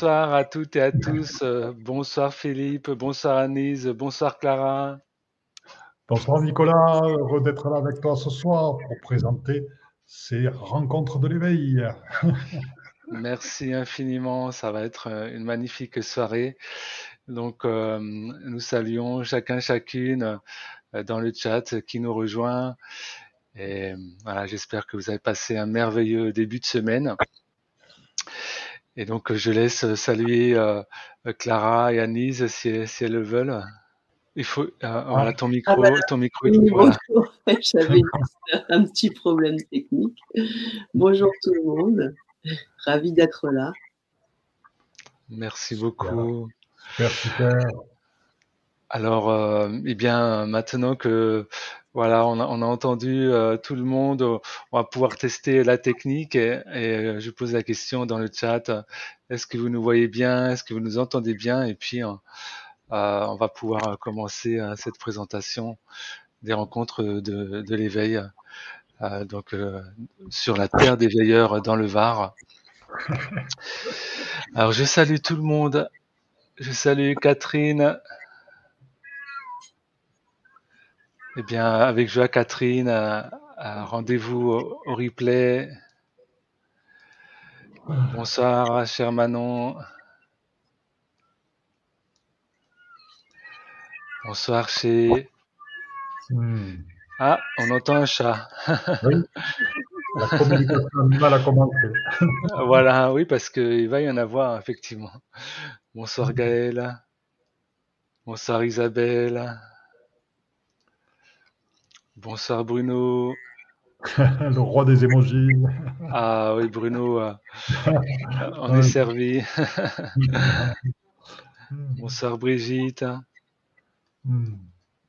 bonsoir à toutes et à tous. Euh, bonsoir Philippe, bonsoir Anise, bonsoir Clara. Bonsoir Nicolas, heureux d'être là avec toi ce soir pour présenter ces rencontres de l'éveil. Merci infiniment, ça va être euh, une magnifique soirée. Donc euh, nous saluons chacun, chacune dans le chat qui nous rejoint. Et voilà, j'espère que vous avez passé un merveilleux début de semaine. Et donc, je laisse saluer euh, Clara et Anise si, si, elles le veulent. Il faut, euh, voilà, ton micro, ah, bah, ton micro. J'avais un petit problème technique. Bonjour tout le monde. Ravi d'être là. Merci beaucoup. Merci. Alors, euh, eh bien, maintenant que voilà, on a, on a entendu euh, tout le monde. On va pouvoir tester la technique et, euh, je pose la question dans le chat. Est-ce que vous nous voyez bien? Est-ce que vous nous entendez bien? Et puis, euh, on va pouvoir commencer cette présentation des rencontres de, de l'éveil. donc, sur la terre des veilleurs dans le Var. Alors, je salue tout le monde. Je salue Catherine. Eh bien, avec joie, Catherine, rendez-vous au, replay. Bonsoir, cher Manon. Bonsoir, chez. Hmm. Ah, on entend un chat. oui. La communication animale a commencé. voilà, oui, parce qu'il va y en avoir, effectivement. Bonsoir, Gaëlle. Bonsoir, Isabelle. Bonsoir Bruno. le roi des émojis. Ah oui, Bruno, euh, on est servi. Bonsoir Brigitte. Hmm.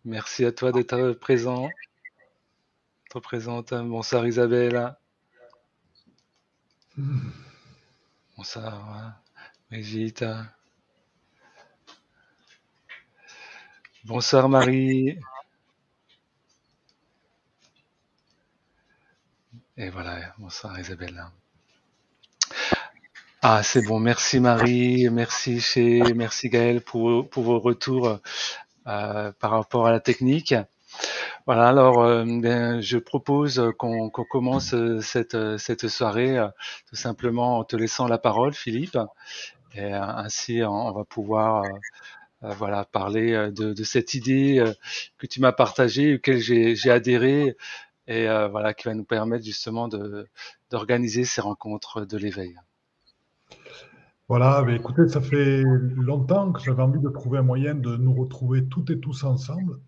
Merci à toi d'être présent. Trop présente. Bonsoir Isabelle. Hmm. Bonsoir Brigitte. Bonsoir Marie. Et voilà, bonsoir Isabelle. Ah, c'est bon. Merci Marie, merci chez, merci Gaël pour, vos retours euh, par rapport à la technique. Voilà, alors euh, ben, je propose qu'on commence cette, cette soirée euh, tout simplement en te laissant la parole, Philippe. Et ainsi, on va pouvoir voilà parler de, de, cette idée que tu m'as partagée, auquel j'ai adhéré et euh, voilà qui va nous permettre justement d'organiser ces rencontres de l'éveil. Voilà, mais écoutez, ça fait longtemps que j'avais envie de trouver un moyen de nous retrouver toutes et tous ensemble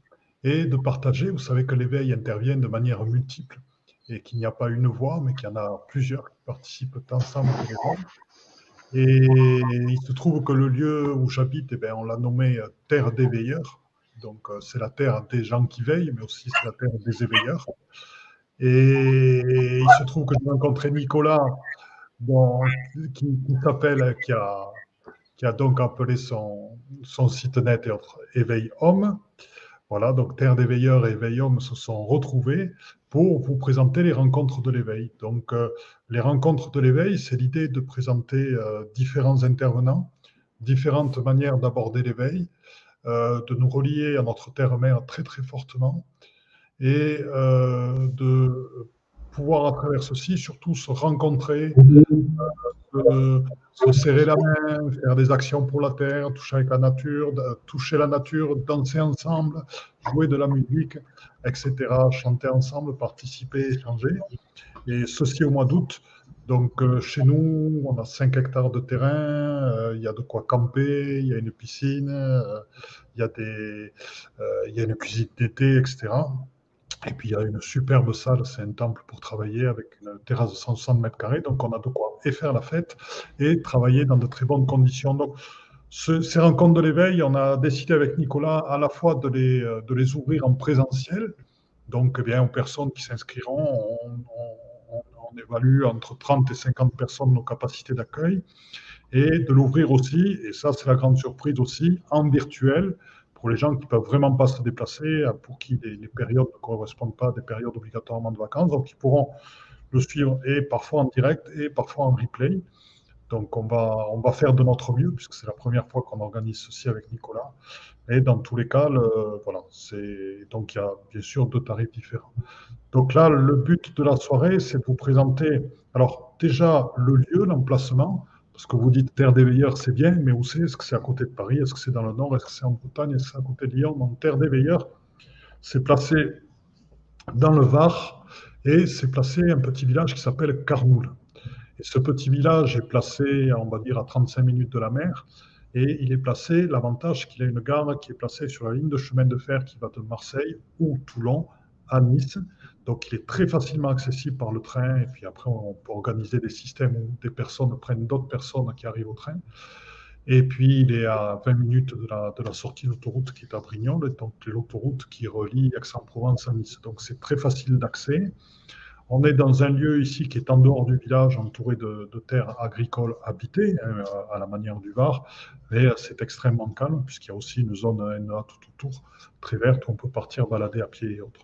et de partager. Vous savez que l'éveil intervient de manière multiple et qu'il n'y a pas une voix, mais qu'il y en a plusieurs qui participent ensemble Et il se trouve que le lieu où j'habite, eh bien, on l'a nommé Terre des Veilleurs. Donc, euh, c'est la terre des gens qui veillent, mais aussi c'est la terre des éveilleurs. Et il se trouve que j'ai rencontré Nicolas, qui, s'appelle, qui a, donc appelé son, son site net Éveil Homme. Voilà, donc Terre d'éveilleurs et Éveil Homme se sont retrouvés pour vous présenter les rencontres de l'éveil. Donc, euh, les rencontres de l'éveil, c'est l'idée de présenter euh, différents intervenants, différentes manières d'aborder l'éveil, de nous relier à notre terre-mère très très fortement et euh, de pouvoir à travers ceci surtout se rencontrer, euh, se serrer la main, faire des actions pour la terre, toucher avec la nature, toucher la nature, danser ensemble, jouer de la musique, etc., chanter ensemble, participer, échanger. Et ceci au mois d'août, donc, euh, chez nous, on a 5 hectares de terrain, euh, il y a de quoi camper, il y a une piscine, euh, il, y a des, il y a une cuisine d'été, etc. Et puis, il y a une superbe salle, c'est un temple pour travailler avec une terrasse de 160 mètres carrés. Donc, on a de quoi et faire la fête et travailler dans de très bonnes conditions. Donc, ces rencontres de l'éveil, on a décidé avec Nicolas à la fois de les, de les ouvrir en présentiel, donc eh bien, aux personnes qui s'inscriront, on, on évalue entre 30 et 50 personnes nos capacités d'accueil, et de l'ouvrir aussi, et ça c'est la grande surprise aussi, en virtuel, pour les gens qui ne peuvent vraiment pas se déplacer, pour qui les, périodes ne correspondent pas à des périodes obligatoirement de vacances, donc ils pourront le suivre et parfois en direct et parfois en replay. Donc on va, faire de notre mieux, puisque c'est la première fois qu'on organise ceci avec Nicolas. Et dans tous les cas, voilà, c'est donc il y a bien sûr deux tarifs différents. Donc là, le but de la soirée, c'est de vous présenter, alors déjà le lieu, l'emplacement, parce que vous dites Terre des Veilleurs, c'est bien, mais où c'est? Est-ce que c'est à côté de Paris? Est-ce que c'est dans le nord? Est-ce que c'est en Bretagne? Est-ce que c'est à côté de Lyon? Terre des Veilleurs, c'est placé dans le Var et c'est placé un petit village qui s'appelle Carmoul. Ce petit village est placé, on va dire, à 35 minutes de la mer. Et il est placé, l'avantage, qu'il a une gare qui est placée sur la ligne de chemin de fer qui va de Marseille ou Toulon à Nice. Donc il est très facilement accessible par le train. Et puis après, on peut organiser des systèmes où des personnes prennent d'autres personnes qui arrivent au train. Et puis il est à 20 minutes de la, sortie de l'autoroute qui est à Brignoles, donc l'autoroute qui relie Aix-en-Provence à Nice. Donc c'est très facile d'accès. On est dans un lieu ici qui est en dehors du village, entouré de, terres agricoles habitées, hein, à la manière du Var, mais c'est extrêmement calme, puisqu'il y a aussi une zone NA tout autour, très verte, où on peut partir balader à pied et autres.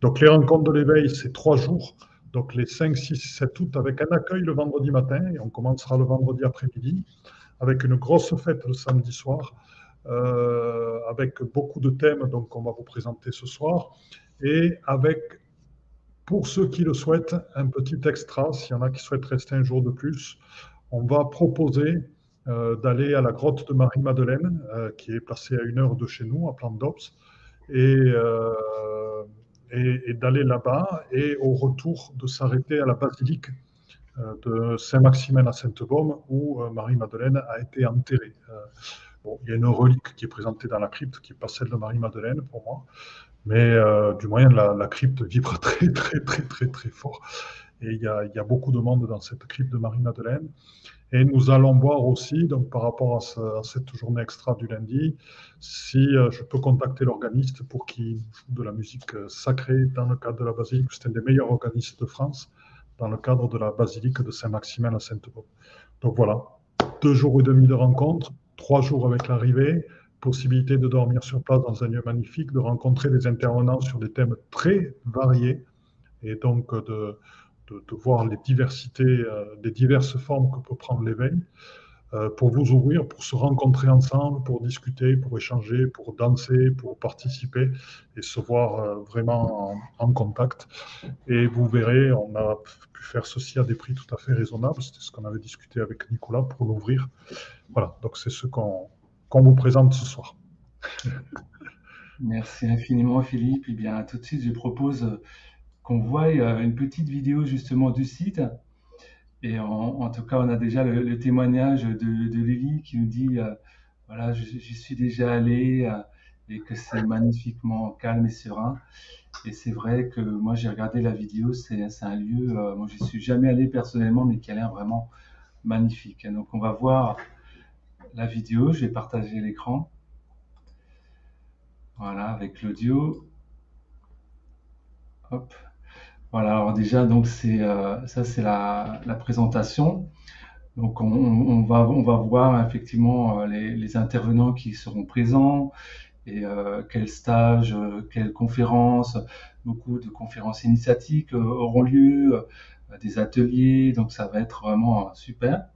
Donc les rencontres de l'éveil, c'est trois jours, donc les 5, 6, 7 août, avec un accueil le vendredi matin, et on commencera le vendredi après-midi, avec une grosse fête le samedi soir, euh, avec beaucoup de thèmes donc qu'on va vous présenter ce soir, et avec pour ceux qui le souhaitent, un petit extra, s'il y en a qui souhaitent rester un jour de plus, on va proposer euh, d'aller à la grotte de Marie-Madeleine, euh, qui est placée à une heure de chez nous, à Plan d'Ops, euh, et, et, d'aller là-bas, et au retour de s'arrêter à la basilique de Saint-Maximin à Sainte-Baume, où Marie-Madeleine a été enterrée. Bon, il y a une relique qui est présentée dans la crypte, qui n'est pas celle de Marie-Madeleine pour moi, mais euh, du moyen, la, crypte vibre très, très, très, très, très fort. Et il y, a, beaucoup de monde dans cette crypte de Marie-Madeleine. Et nous allons voir aussi, donc par rapport à, ce, à cette journée extra du lundi, si euh, je peux contacter l'organiste pour qu'il joue de la musique euh, sacrée dans le cadre de la basilique. C'est un des meilleurs organistes de France dans le cadre de la basilique de Saint-Maximin à Sainte-Baume. Donc voilà, deux jours et demi de rencontre, trois jours avec l'arrivée, possibilité de dormir sur place dans un lieu magnifique, de rencontrer des intervenants sur des thèmes très variés et donc de, de, voir les diversités, euh, les diverses formes que peut prendre l'éveil euh, pour vous ouvrir, pour se rencontrer ensemble, pour discuter, pour échanger, pour danser, pour participer et se voir euh, vraiment en, contact. Et vous verrez, on a pu faire ceci à des prix tout à fait raisonnables. C'était ce qu'on avait discuté avec Nicolas pour l'ouvrir. Voilà, donc c'est ce qu'on qu'on vous présente ce soir. Merci infiniment Philippe. Et eh bien tout de suite, je propose euh, qu'on voie euh, une petite vidéo justement du site. Et en, tout cas, on a déjà le, témoignage de, Lily qui nous dit euh, voilà, j'y suis déjà allé et que c'est magnifiquement calme et serein. Et c'est vrai que moi j'ai regardé la vidéo, c'est un lieu, moi je suis jamais allé personnellement, mais qui a l'air vraiment magnifique. Donc on va voir la vidéo, je vais partager l'écran. Voilà, avec l'audio. Hop. Voilà, alors déjà, donc c'est euh, ça, c'est la, présentation. Donc on, va, on va voir effectivement euh, les, intervenants qui seront présents et euh, quels stages, quelles conférences, beaucoup de conférences initiatiques auront lieu, des ateliers, donc ça va être vraiment super.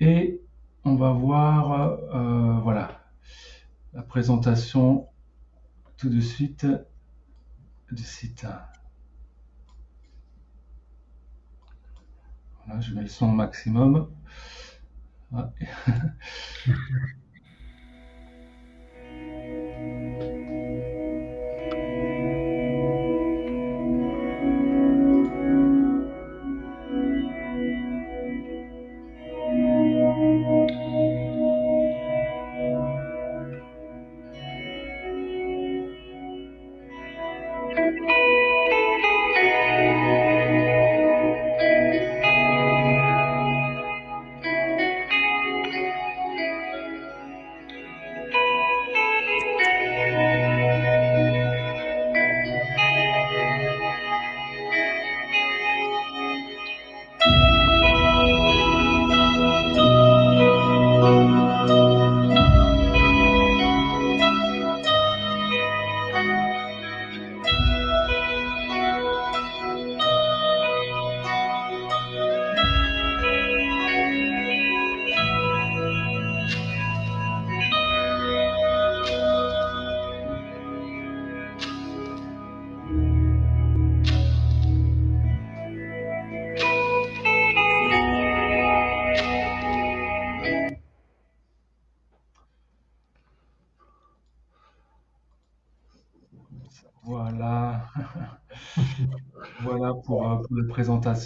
Et on va voir euh, voilà, la présentation tout de suite du site. Voilà, je mets le son maximum. Voilà.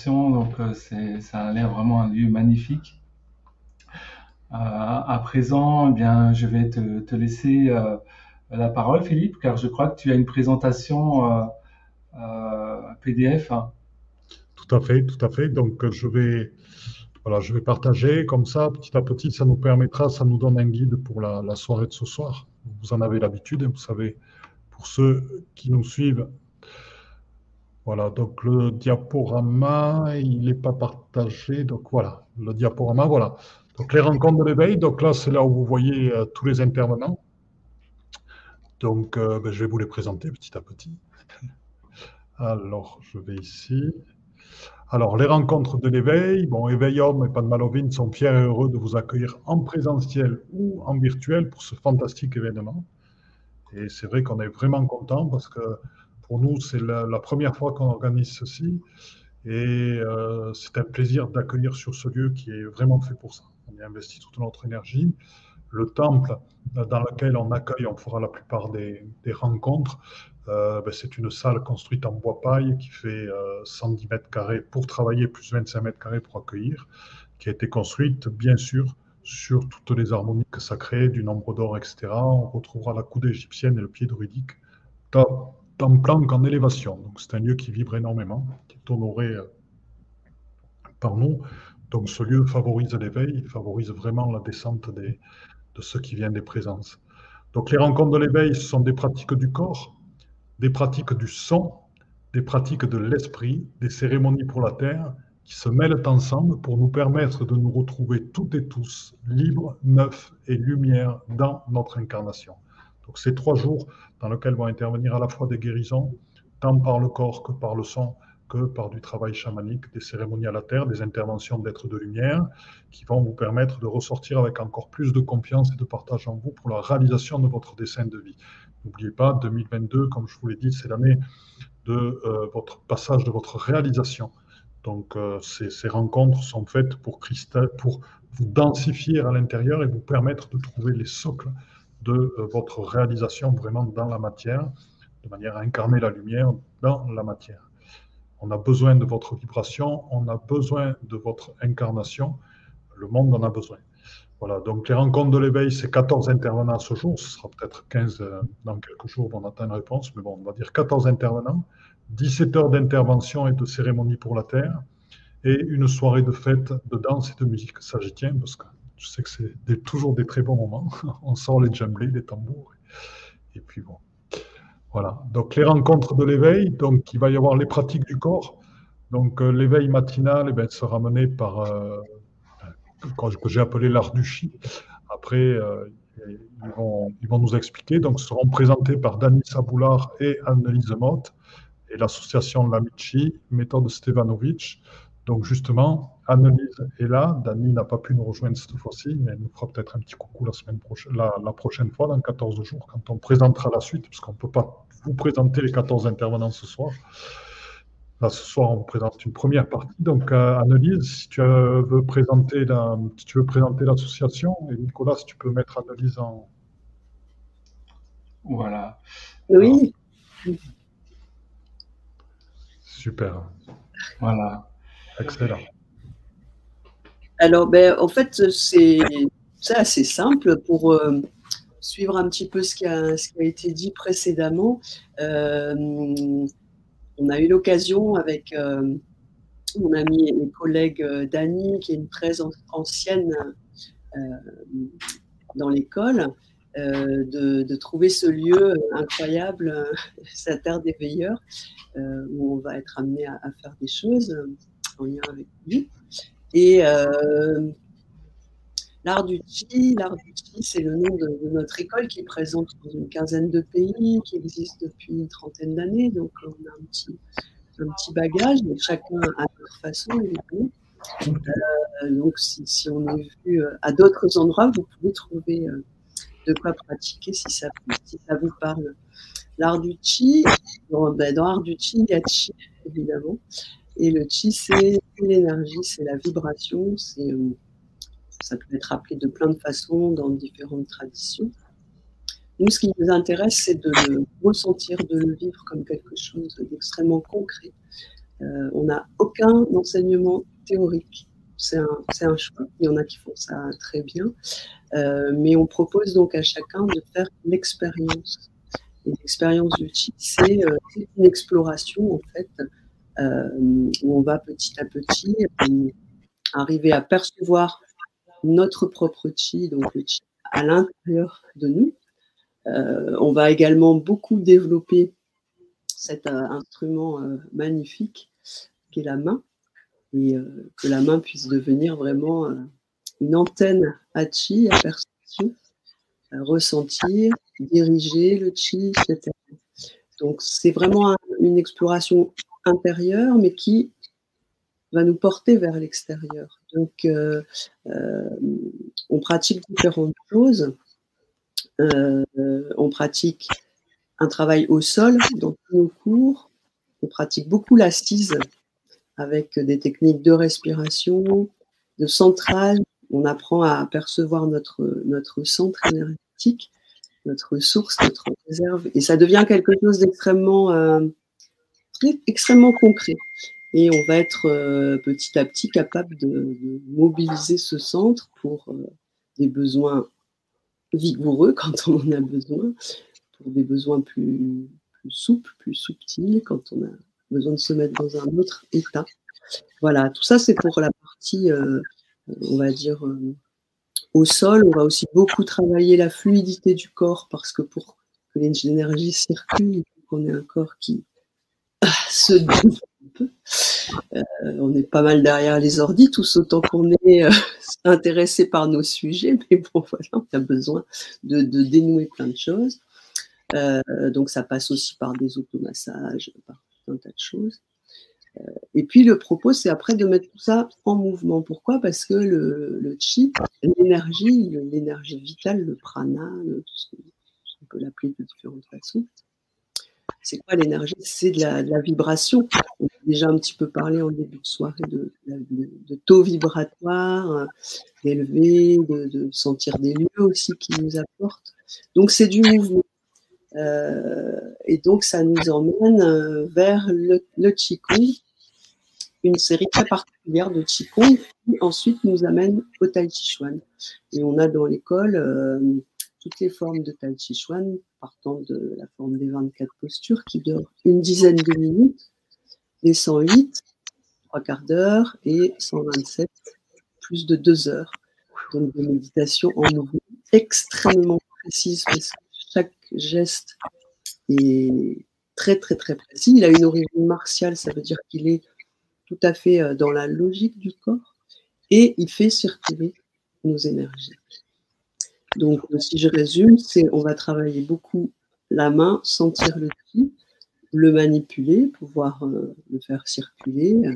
Donc, euh, ça a l'air vraiment un lieu magnifique. Euh, à présent, eh bien, je vais te, laisser la parole, Philippe, car je crois que tu as une présentation PDF. Tout à fait, tout à fait. Donc, je vais, voilà, je vais partager comme ça, petit à petit, ça nous permettra, ça nous donne un guide pour la, la soirée de ce soir. Vous en avez l'habitude, vous savez pour ceux qui nous suivent. Voilà, donc le diaporama, il n'est pas partagé. Donc voilà, le diaporama, voilà. Donc les rencontres de l'éveil, donc là, c'est là où vous voyez euh, tous les intervenants. Donc euh, ben, je vais vous les présenter petit à petit. Alors, je vais ici. Alors, les rencontres de l'éveil, bon, Éveil Homme et Padmalovine sont fiers et heureux de vous accueillir en présentiel ou en virtuel pour ce fantastique événement. Et c'est vrai qu'on est vraiment content parce que pour nous, c'est la, première fois qu'on organise ceci. Et euh, c'est un plaisir d'accueillir sur ce lieu qui est vraiment fait pour ça. On y investi toute notre énergie. Le temple dans lequel on accueille, on fera la plupart des, rencontres, euh, ben, c'est une salle construite en bois paille qui fait 110 euh, mètres carrés pour travailler, plus 25 mètres carrés pour accueillir, qui a été construite, bien sûr, sur toutes les harmoniques sacrées, du nombre d'or, etc. On retrouvera la coude égyptienne et le pied druidique dans, dans plan qu'en élévation. Donc c'est un lieu qui vibre énormément, qui est honoré euh, par nous. Donc ce lieu favorise l'éveil, favorise vraiment la descente des, de ce qui vient des présences. Donc les rencontres de l'éveil, sont des pratiques du corps, des pratiques du son, des pratiques de l'esprit, des cérémonies pour la terre, qui se mêlent ensemble pour nous permettre de nous retrouver toutes et tous libres, neufs et lumière dans notre incarnation. Donc ces trois jours dans lesquels vont intervenir à la fois des guérisons, tant par le corps que par le son, que par du travail chamanique, des cérémonies à la terre, des interventions d'êtres de lumière, qui vont vous permettre de ressortir avec encore plus de confiance et de partage en vous pour la réalisation de votre dessin de vie. N'oubliez pas, 2022, comme je vous l'ai dit, c'est l'année de euh, votre passage, de votre réalisation donc, euh, ces, rencontres sont faites pour, pour vous densifier à l'intérieur et vous permettre de trouver les socles de euh, votre réalisation vraiment dans la matière, de manière à incarner la lumière dans la matière. On a besoin de votre vibration, on a besoin de votre incarnation, le monde en a besoin. Voilà, donc les rencontres de l'éveil, c'est 14 intervenants ce jour, ce sera peut-être 15 euh, dans quelques jours, on attend une réponse, mais bon, on va dire 14 intervenants. 17 heures d'intervention et de cérémonie pour la Terre, et une soirée de fête, de danse et de musique sagitien, parce que je sais que c'est toujours des très bons moments. On sort les djemblés, les tambours, et puis bon. Voilà. Donc les rencontres de l'éveil, donc il va y avoir les pratiques du corps. Donc euh, l'éveil matinal eh ben, sera mené par euh, que j'ai appelé l'art du chi. Après, euh, ils, vont, nous expliquer. Donc seront présentés par Dani Saboulard et Annelise Motte et l'association Lamici, méthode Stevanovic. Donc justement, Annelise est là. Dani n'a pas pu nous rejoindre cette fois-ci, mais elle nous fera peut-être un petit coucou la, semaine prochaine, la, prochaine fois, dans 14 jours, quand on présentera la suite, parce qu'on ne peut pas vous présenter les 14 intervenants ce soir. Là, ce soir, on vous présente une première partie. Donc, euh, Annelise, si tu veux présenter la, si tu veux présenter l'association, et Nicolas, si tu peux mettre Annelise en. Voilà. Oui. Super. Voilà. Excellent. Alors, ben, en fait, c'est assez simple pour euh, suivre un petit peu ce qui a, été dit précédemment. Euh, on a eu l'occasion avec euh, mon ami et collègue Dani, qui est une très ancienne dans l'école, de, trouver ce lieu incroyable, sa terre des veilleurs, où on va être amené à, faire des choses en lien avec lui. Et l'art du chi, l'art du chi, c'est le nom de, notre école qui est présente dans une quinzaine de pays, qui existe depuis une trentaine d'années. Donc on a un petit, un petit bagage, mais chacun à leur façon, évidemment. donc, si, on est vu à d'autres endroits, vous pouvez trouver de quoi pratiquer si ça, si ça vous parle. L'art du chi, ben, dans, l'art du chi, il y a chi, évidemment. Et le chi, c'est l'énergie, c'est la vibration, c'est, euh, ça peut être appelé de plein de façons dans différentes traditions. Nous, ce qui nous intéresse, c'est de ressentir, de le vivre comme quelque chose d'extrêmement concret. Euh, on n'a aucun enseignement théorique. C'est un, choix. Il y en a qui font ça très bien. Euh, mais on propose donc à chacun de faire l'expérience. L'expérience du chi, c'est une exploration, en fait, où on va petit à petit arriver à percevoir notre propre chi, donc le chi à l'intérieur de nous. Euh, on va également beaucoup développer cet euh, instrument euh, magnifique qui est la main et que la main puisse devenir vraiment une antenne à chi, à perception, à ressentir, diriger le chi, etc. Donc c'est vraiment une exploration intérieure, mais qui va nous porter vers l'extérieur. Donc, euh, euh, on pratique différentes choses. Euh, on pratique un travail au sol dans tous nos cours. On pratique beaucoup l'assise avec des techniques de respiration, de centrage. On apprend à percevoir notre, notre centre énergétique, notre source, notre réserve. Et ça devient quelque chose d'extrêmement extrêmement concret et on va être euh, petit à petit capable de, mobiliser ce centre pour euh, des besoins vigoureux quand on en a besoin, pour des besoins plus, souples, plus subtils quand on a besoin de se mettre dans un autre état. Voilà, tout ça c'est pour la partie, euh, on va dire, au sol. On va aussi beaucoup travailler la fluidité du corps parce que pour que l'énergie circule, il qu'on ait un corps qui se euh, on est pas mal derrière les ordis, tous autant qu'on est euh, intéressé par nos sujets, mais bon, voilà, on a besoin de, dénouer plein de choses. Euh, donc ça passe aussi par des automassages, par tout un tas de choses. et puis le propos, c'est après de mettre tout ça en mouvement. Pourquoi? Parce que le, le chi, l'énergie, l'énergie vitale, le prana, qu'on peut l'appeler de différentes façons, c'est quoi l'énergie? C'est de la, vibration. On a déjà un petit peu parlé en début de soirée de, taux vibratoires euh, élevés, de, sentir des lieux aussi qui nous apportent. Donc c'est du mouvement. Euh, et donc ça nous emmène euh, vers le, le Qigong, une série très particulière de Qigong qui ensuite nous amène au Tai Chi. Et on a dans l'école toutes les formes de Tai Chi Chuan, partant de la forme des 24 postures qui durent une dizaine de minutes, les 108, trois quarts d'heure, et 127, plus de deux heures. Donc des méditations en mouvement extrêmement précises parce que chaque geste est très très très précis. Il a une origine martiale, ça veut dire qu'il est tout à fait euh, dans la logique du corps et il fait circuler nos énergies. Donc, si je résume, c'est on va travailler beaucoup la main, sentir le chi, le manipuler, pouvoir euh, le faire circuler, euh,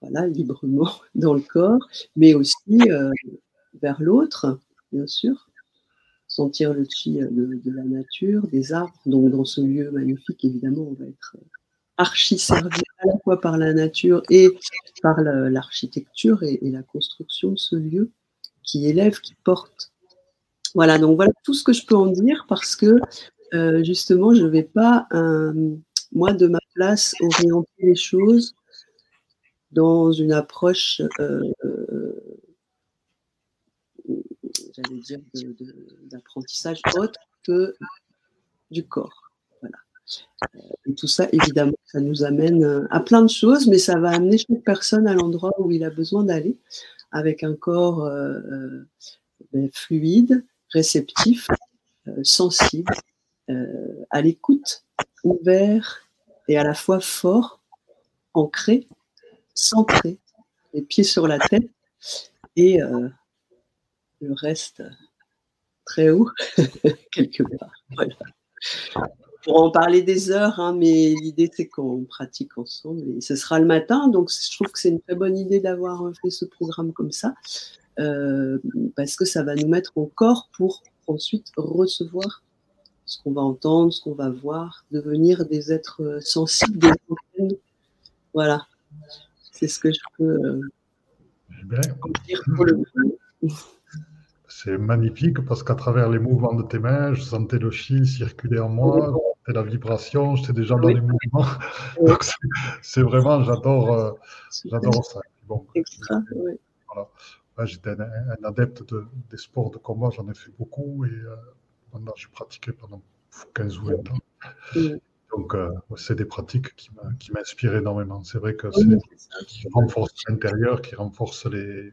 voilà, librement dans le corps, mais aussi euh, vers l'autre, bien sûr, sentir le chi de, la nature, des arbres. Donc, dans ce lieu magnifique, évidemment, on va être archi servi à la fois par la nature et par l'architecture et la construction de ce lieu qui élève, qui porte voilà, donc voilà tout ce que je peux en dire parce que euh, justement, je ne vais pas, euh, moi, de ma place, orienter les choses dans une approche, euh, j'allais dire, d'apprentissage autre que du corps. Voilà. Tout ça, évidemment, ça nous amène à plein de choses, mais ça va amener chaque personne à l'endroit où il a besoin d'aller, avec un corps ben, fluide, réceptif, euh, sensible, euh, à l'écoute, ouvert et à la fois fort, ancré, centré, les pieds sur la tête et euh, le reste très haut, quelque part. Voilà. Pour en parler des heures, hein, mais l'idée c'est qu'on pratique ensemble et ce sera le matin, donc je trouve que c'est une très bonne idée d'avoir fait ce programme comme ça. Euh, parce que ça va nous mettre au corps pour ensuite recevoir ce qu'on va entendre, ce qu'on va voir, devenir des êtres euh, sensibles, des antennes. Voilà, c'est ce que je peux euh, dire pour le c'est magnifique parce qu'à travers les mouvements de tes mains, je sentais le chi circuler en moi, je la vibration, j'étais déjà dans les mouvements. Donc c'est vraiment, j'adore, j'adore ça. Bon, voilà. J'étais un, adepte des sports de combat, j'en ai fait beaucoup et euh, maintenant j'ai pratiqué pendant 15 ou 20 ans. Donc, euh, c'est des pratiques qui m'inspirent énormément. C'est vrai que c'est qui renforcent l'intérieur, qui renforcent les,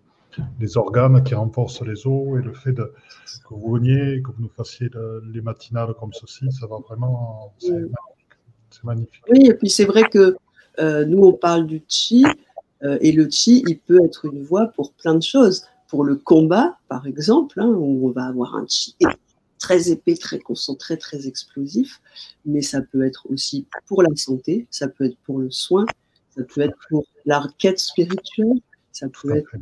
les organes, qui renforcent les os. Et le fait de, que vous veniez, que vous nous fassiez les matinales comme ceci, ça va vraiment. C'est magnifique. Oui, et puis c'est vrai que euh, nous, on parle du chi. Euh, et le chi, il peut être une voie pour plein de choses. Pour le combat, par exemple, hein, où on va avoir un chi très épais, très concentré, très explosif, mais ça peut être aussi pour la santé, ça peut être pour le soin, ça peut être pour la spirituelle, ça peut être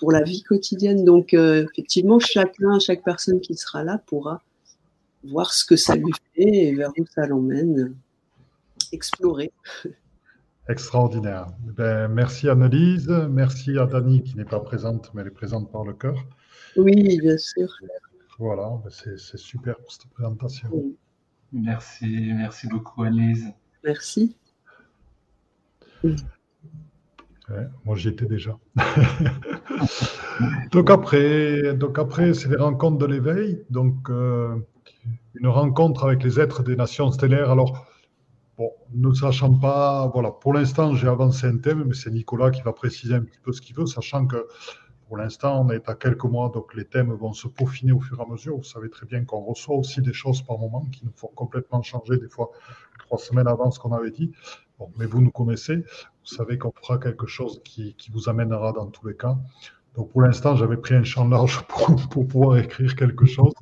pour la vie quotidienne. Donc, euh, effectivement, chacun, chaque personne qui sera là pourra voir ce que ça lui fait et vers où ça l'emmène, explorer. Extraordinaire. Ben, merci Annelise, merci à Dani qui n'est pas présente, mais elle est présente par le cœur. Oui, bien sûr. Voilà, ben, c'est super pour cette présentation. Merci, merci beaucoup Annelise. Merci. moi j'y étais déjà. donc après, donc après c'est les rencontres de l'éveil, donc euh, une rencontre avec les êtres des nations stellaires. Alors, bon, ne sachant pas, voilà, pour l'instant j'ai avancé un thème, mais c'est Nicolas qui va préciser un petit peu ce qu'il veut, sachant que pour l'instant, on est à quelques mois, donc les thèmes vont se peaufiner au fur et à mesure. Vous savez très bien qu'on reçoit aussi des choses par moment qui nous font complètement changer, des fois trois semaines avant ce qu'on avait dit. Mais vous nous connaissez, vous savez qu'on fera quelque chose qui, vous amènera dans tous les cas. Donc pour l'instant, j'avais pris un champ large pour, pouvoir écrire quelque chose.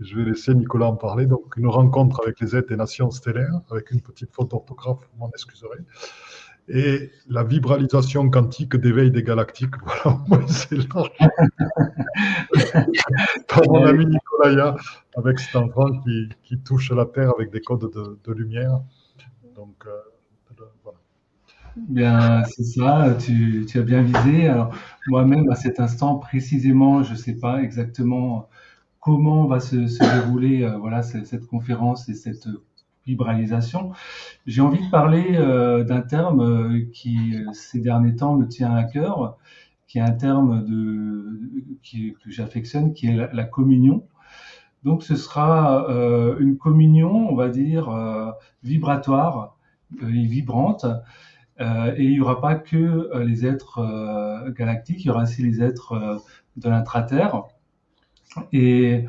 Je vais laisser Nicolas en parler. Donc une rencontre avec les aides des nations stellaires, avec une petite faute d'orthographe, vous m'en excuserez et la vibralisation quantique d'éveil des galactiques. Voilà, c'est large. Par mon ami Nicolas avec cet enfant qui, qui, touche la Terre avec des codes de, de lumière. Donc, euh, voilà. Bien, c'est ça, tu, tu, as bien visé. Alors, moi-même, à cet instant, précisément, je ne sais pas exactement comment va se, se dérouler euh, voilà, cette, conférence et cette libéralisation. J'ai envie de parler euh, d'un terme euh, qui, euh, ces derniers temps, me tient à cœur, qui est un terme de, qui, que j'affectionne, qui est la, communion. Donc, ce sera une communion, on va dire, vibratoire et vibrante. et il n'y aura pas que les êtres galactiques, il y aura aussi les êtres de l'intraterre. Et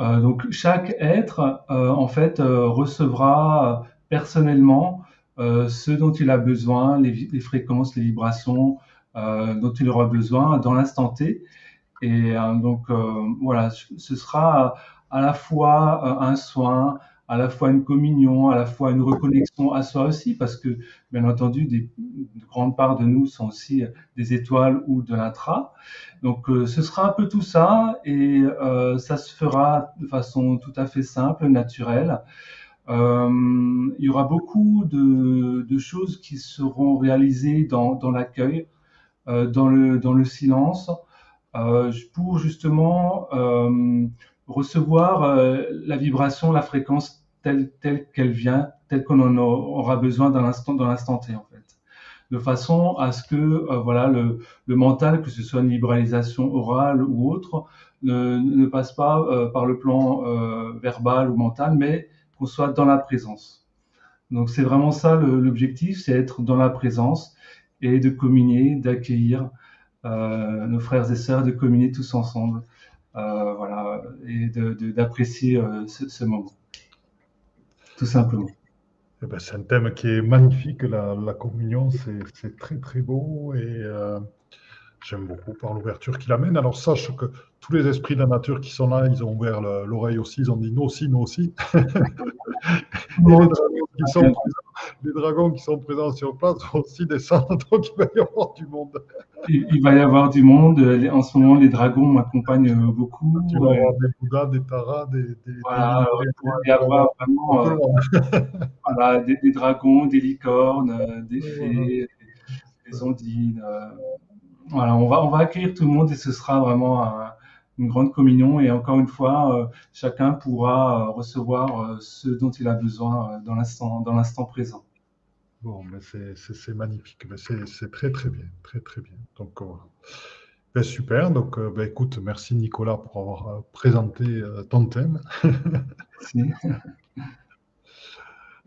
euh, donc chaque être, euh, en fait, euh, recevra personnellement ce dont il a besoin, les, les fréquences, les vibrations dont il aura besoin dans l'instant T. Et donc voilà, ce sera à la fois un soin, à la fois une communion, à la fois une reconnexion à soi aussi, parce que bien entendu, des, une grande part de nous sont aussi des étoiles ou de l'intra. Donc euh, ce sera un peu tout ça, et euh, ça se fera de façon tout à fait simple, naturelle. Euh, il y aura beaucoup de, choses qui seront réalisées dans, l'accueil, euh, dans, le, silence, euh, pour justement recevoir euh, la vibration, la fréquence telle telle qu'elle vient, telle qu'on en aura besoin dans l'instant dans l'instant T en fait, de façon à ce que euh, voilà le, le, mental, que ce soit une libéralisation orale ou autre, ne, ne passe pas euh, par le plan verbal ou mental, mais qu'on soit dans la présence. Donc c'est vraiment ça l'objectif, c'est être dans la présence et de communier, d'accueillir nos frères et sœurs, de communier tous ensemble. Euh, voilà, et d'apprécier euh, ce, moment, tout simplement. Eh ben, c'est un thème qui est magnifique, la, la communion, c'est très très beau et euh, j'aime beaucoup par l'ouverture qu'il amène. Alors sache que tous les esprits de la nature qui sont là, ils ont ouvert l'oreille aussi, ils ont dit nous aussi, nous aussi. les, dragons qui sont présents, sur place vont aussi descendre, donc il va y avoir du monde. il, va y avoir du monde. En ce moment, les dragons m'accompagnent beaucoup. Tu vas avoir des Bouddhas, des Taras, des. voilà, il va y avoir vraiment euh, voilà, des, des, dragons, des licornes, euh, des fées, des ondines. Euh, voilà, on va, on va accueillir tout le monde et ce sera vraiment un, une grande communion et encore une fois, chacun pourra recevoir ce dont il a besoin dans l'instant, dans l'instant présent. Bon, mais c'est magnifique, mais c'est très très bien, très très bien. Donc, ben, super, donc ben, écoute, merci Nicolas pour avoir présenté ton thème. Merci.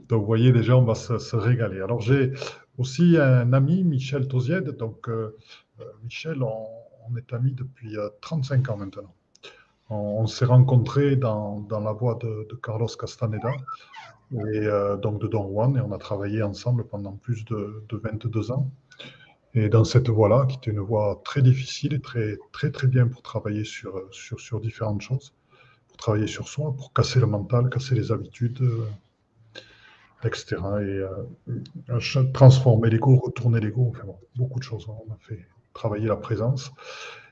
Donc, vous voyez, déjà, on va se, régaler. Alors, j'ai aussi un ami, Michel Tozied. Donc, euh, euh, Michel, on, est amis depuis 35 euh, ans maintenant. On, s'est rencontrés dans, la voie de, Carlos Castaneda, et donc de Don Juan, et on a travaillé ensemble pendant plus de, 22 ans. Et dans cette voie-là, qui était une voie très difficile et très, très, très bien pour travailler sur, sur, sur différentes choses, pour travailler sur soi, pour casser le mental, casser les habitudes, etc. Et euh, transformer l'ego, retourner l'ego, enfin beaucoup de choses. On a fait travailler la présence.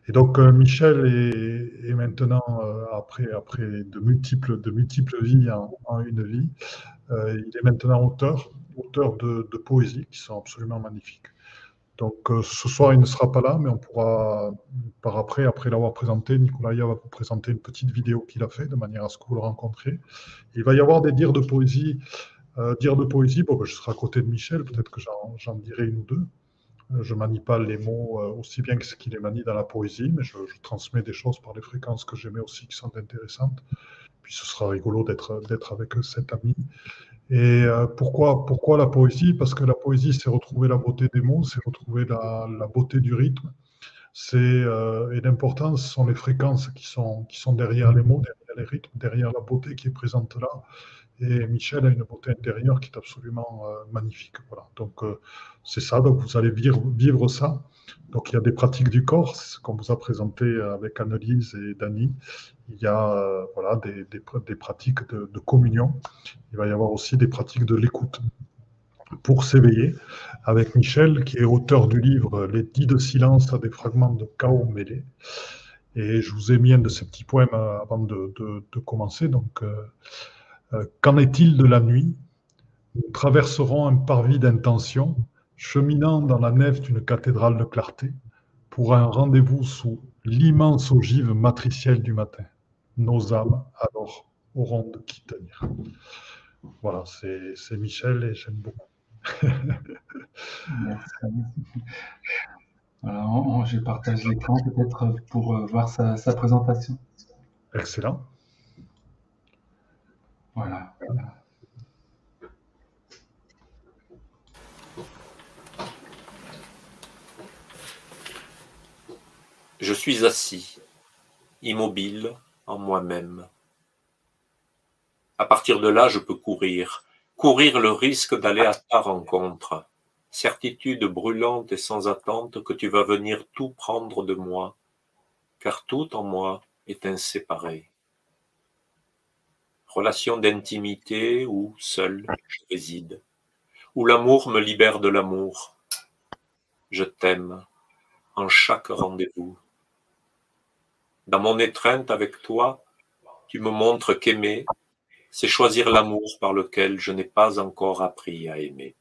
Et donc euh, Michel est, maintenant, euh, après, après de, multiples, de multiples vies en, une vie, il est maintenant auteur, auteur de, de, poésie qui sont absolument magnifiques. Donc ce soir, il ne sera pas là, mais on pourra, par après, après l'avoir présenté, Nicolas va vous présenter une petite vidéo qu'il a fait de manière à ce que vous le rencontriez. Il va y avoir des dires de poésie euh, dire de poésie, bon, ben, je serai à côté de Michel, peut-être que j'en dirai une ou deux. Euh, je manie pas les mots euh, aussi bien que ce qu'il les manie dans la poésie, mais je, transmets des choses par les fréquences que j'aimais aussi qui sont intéressantes. Puis ce sera rigolo d'être avec cet ami. Et pourquoi, pourquoi la poésie? Parce que la poésie, c'est retrouver la beauté des mots, c'est retrouver la, beauté du rythme. C'est et l'important, ce sont les fréquences qui sont, qui sont derrière les mots, derrière les rythmes, derrière la beauté qui est présente là. Et Michel a une beauté intérieure qui est absolument euh, magnifique. Voilà. Donc euh, c'est ça, donc vous allez vivre, vivre, ça. Donc il y a des pratiques du corps, ce qu'on vous a présenté avec Annelise et Dany. Il y a euh, voilà, des, des, pratiques de, communion. Il va y avoir aussi des pratiques de l'écoute pour s'éveiller, avec Michel, qui est auteur du livre Les dix de silence à des fragments de chaos mêlés. Et je vous ai mis un de ces petits poèmes avant de, de, commencer. Donc, euh, qu'en est-il de la nuit? Nous traverserons un parvis d'intention, cheminant dans la nef d'une cathédrale de clarté, pour un rendez-vous sous l'immense ogive matricielle du matin. Nos âmes, alors, auront de qui tenir. Voilà, c'est Michel et j'aime beaucoup. Merci. Alors, je partage l'écran peut-être pour euh, voir sa présentation. Excellent. Voilà. Je suis assis, immobile en moi-même. À partir de là, je peux courir, courir le risque d'aller à ta rencontre, certitude brûlante et sans attente que tu vas venir tout prendre de moi, car tout en moi est inséparé relation d'intimité où seul je réside, où l'amour me libère de l'amour. Je t'aime en chaque rendez-vous. Dans mon étreinte avec toi, tu me montres qu'aimer, c'est choisir l'amour par lequel je n'ai pas encore appris à aimer.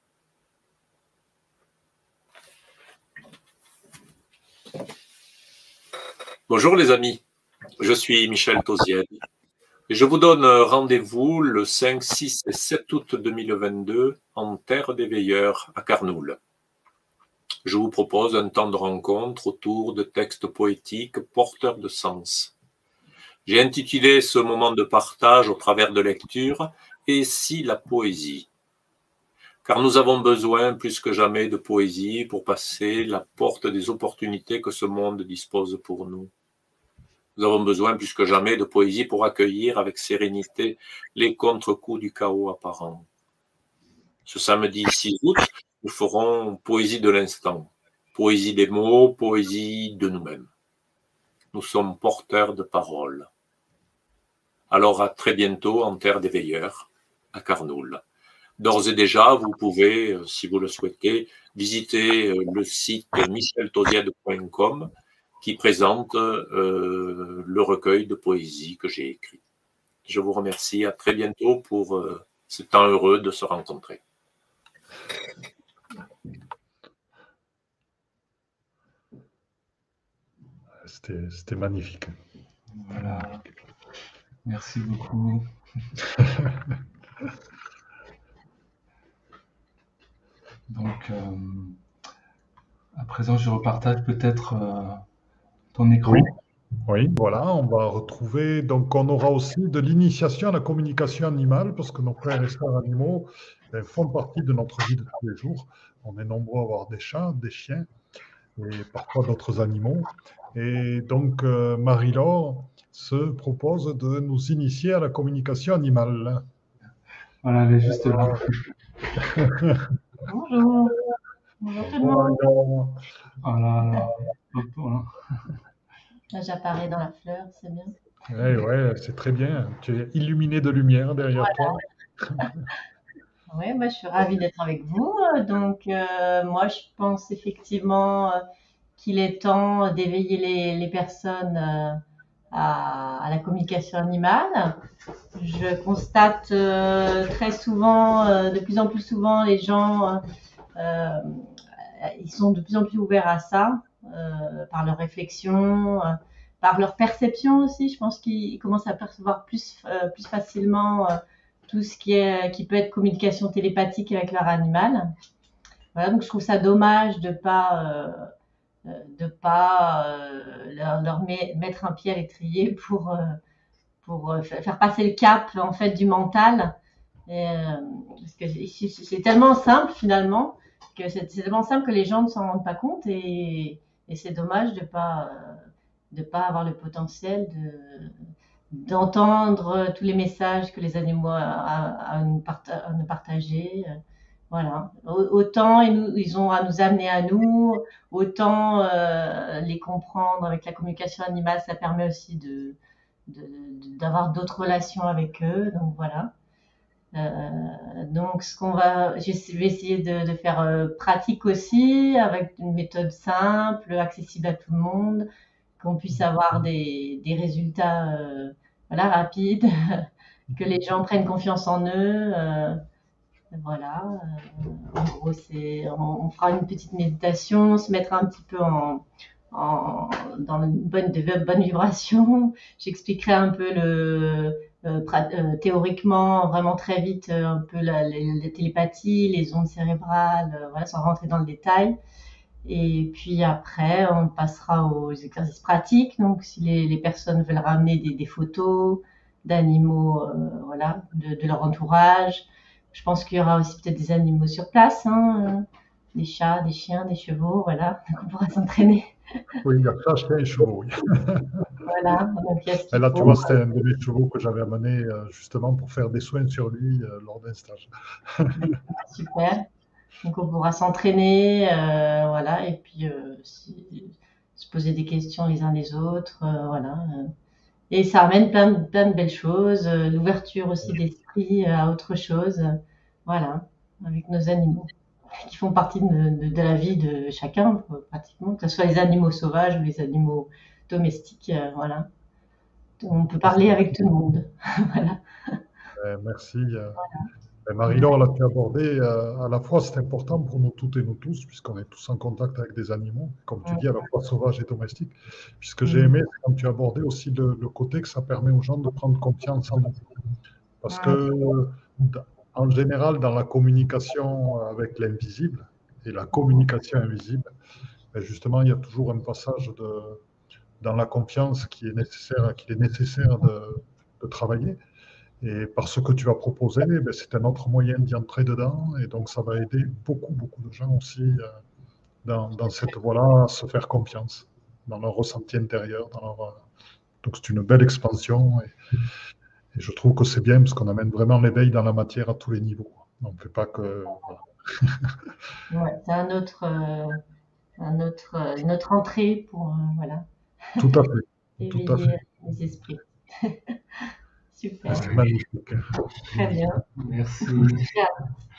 Bonjour les amis, je suis Michel Tauziel je vous donne rendez-vous le 5, 6 et 7 août 2022 en Terre des Veilleurs à Carnoul. Je vous propose un temps de rencontre autour de textes poétiques porteurs de sens. J'ai intitulé ce moment de partage au travers de lecture Et si la poésie? Car nous avons besoin plus que jamais de poésie pour passer la porte des opportunités que ce monde dispose pour nous. Nous avons besoin plus que jamais de poésie pour accueillir avec sérénité les contre-coups du chaos apparent. Ce samedi 6 août, nous ferons poésie de l'instant, poésie des mots, poésie de nous-mêmes. Nous sommes porteurs de paroles. Alors à très bientôt en Terre des Veilleurs, à Carnoul. D'ores et déjà, vous pouvez, euh, si vous le souhaitez, visiter euh, le site micheltosiade.com qui présente euh, le recueil de poésie que j'ai écrit. Je vous remercie. À très bientôt pour euh, ce temps heureux de se rencontrer. C'était magnifique. Voilà. Merci beaucoup. Donc, euh, à présent, je repartage peut-être euh, ton écran. Oui. voilà, on va retrouver. Donc, on aura aussi de l'initiation à la communication animale, parce que nos frères et sœurs animaux ben, font partie de notre vie de tous les jours. On est nombreux à avoir des chats, des chiens et parfois d'autres animaux. Et donc, euh, Marie-Laure se propose de nous initier à la communication animale. Voilà, elle est juste là. Bonjour. Voilà. voilà. Là, j'apparais dans la fleur, c'est bien. Oui, ouais, c'est très bien. Tu es illuminé de lumière derrière toi. oui, moi, je suis ravie d'être avec vous. Donc, euh, moi, je pense effectivement euh, qu'il est temps d'éveiller les, les, personnes euh, à, à, la communication animale. Je constate très souvent, de plus en plus souvent, les gens, ils sont de plus en plus ouverts à ça. Euh, par leur réflexion, euh, par leur perception aussi. Je pense qu'ils commencent à percevoir plus, euh, plus facilement tout ce qui, peut être communication télépathique avec leur animal. Voilà, donc je trouve ça dommage de pas de pas leur, mettre un pied à l'étrier pour pour faire passer le cap en fait du mental. Parce que c'est tellement simple finalement que c'est tellement simple que les gens ne s'en rendent pas compte et, c'est dommage de pas de pas avoir le potentiel de d'entendre tous les messages que les animaux ont nous, partager. Voilà. Autant ils, ont à nous amener à nous, autant euh, les comprendre avec la communication animale, ça permet aussi de d'avoir d'autres relations avec eux. Donc voilà. Euh, donc, ce qu'on va, je vais essayer de, faire euh, pratique aussi, avec une méthode simple, accessible à tout le monde, qu'on puisse avoir des, résultats euh, voilà, rapides, que les gens prennent confiance en eux. voilà. en gros, on, fera une petite méditation, se mettre un petit peu en, dans une bonne, de bonne vibration. J'expliquerai un peu le, théoriquement vraiment très vite euh, un peu la, les, télépathies, les ondes cérébrales, sans rentrer dans le détail. Et puis après, on passera aux exercices pratiques. Donc, si les, personnes veulent ramener des, photos d'animaux, voilà, de, leur entourage, je pense qu'il y aura aussi peut-être des animaux sur place, hein, des chats, des chiens, des chevaux, voilà, donc on pourra s'entraîner. Oui, il y a ça, chien et chevaux. Oui. Voilà. Et là, tu vois, c'était un de mes chevaux que j'avais amené euh, justement pour faire des soins sur lui euh, lors d'un stage. Super. Donc, on pourra s'entraîner, euh, voilà, et puis se poser des questions les uns les autres, voilà. Et ça amène plein de, plein de belles choses, l'ouverture aussi d'esprit à autre chose, voilà, avec nos animaux qui font partie de, de, la vie de chacun, pratiquement, que ce soit les animaux sauvages ou les animaux domestiques. Euh, voilà. On peut parler avec tout le monde. voilà. Euh, merci. Euh, Marie-Laure l'a pu aborder. à la fois, c'est important pour nous toutes et nous tous, puisqu'on est tous en contact avec des animaux, comme tu dis, à la fois sauvages et domestiques. Puisque j'ai aimé, quand tu as abordé aussi le, côté que ça permet aux gens de prendre confiance en nous. Parce que en général, dans la communication avec l'invisible et la communication invisible, ben, justement, il y a toujours un passage de, dans la confiance qui est nécessaire, qu'il est nécessaire de, travailler. Et par ce que tu vas proposer, ben, c'est un autre moyen d'y entrer dedans. Et donc, ça va aider beaucoup, beaucoup de gens aussi euh, dans, cette voie-là à se faire confiance, dans leur ressenti intérieur. Euh, donc, c'est une belle expansion. Et, je trouve que c'est bien parce qu'on amène vraiment l'éveil dans la matière à tous les niveaux. On ne fait pas que. c'est un autre, euh, un autre, une entrée pour. Voilà. Tout à fait. Tout à fait. les esprits. Super. C'est magnifique. Très bien. Merci.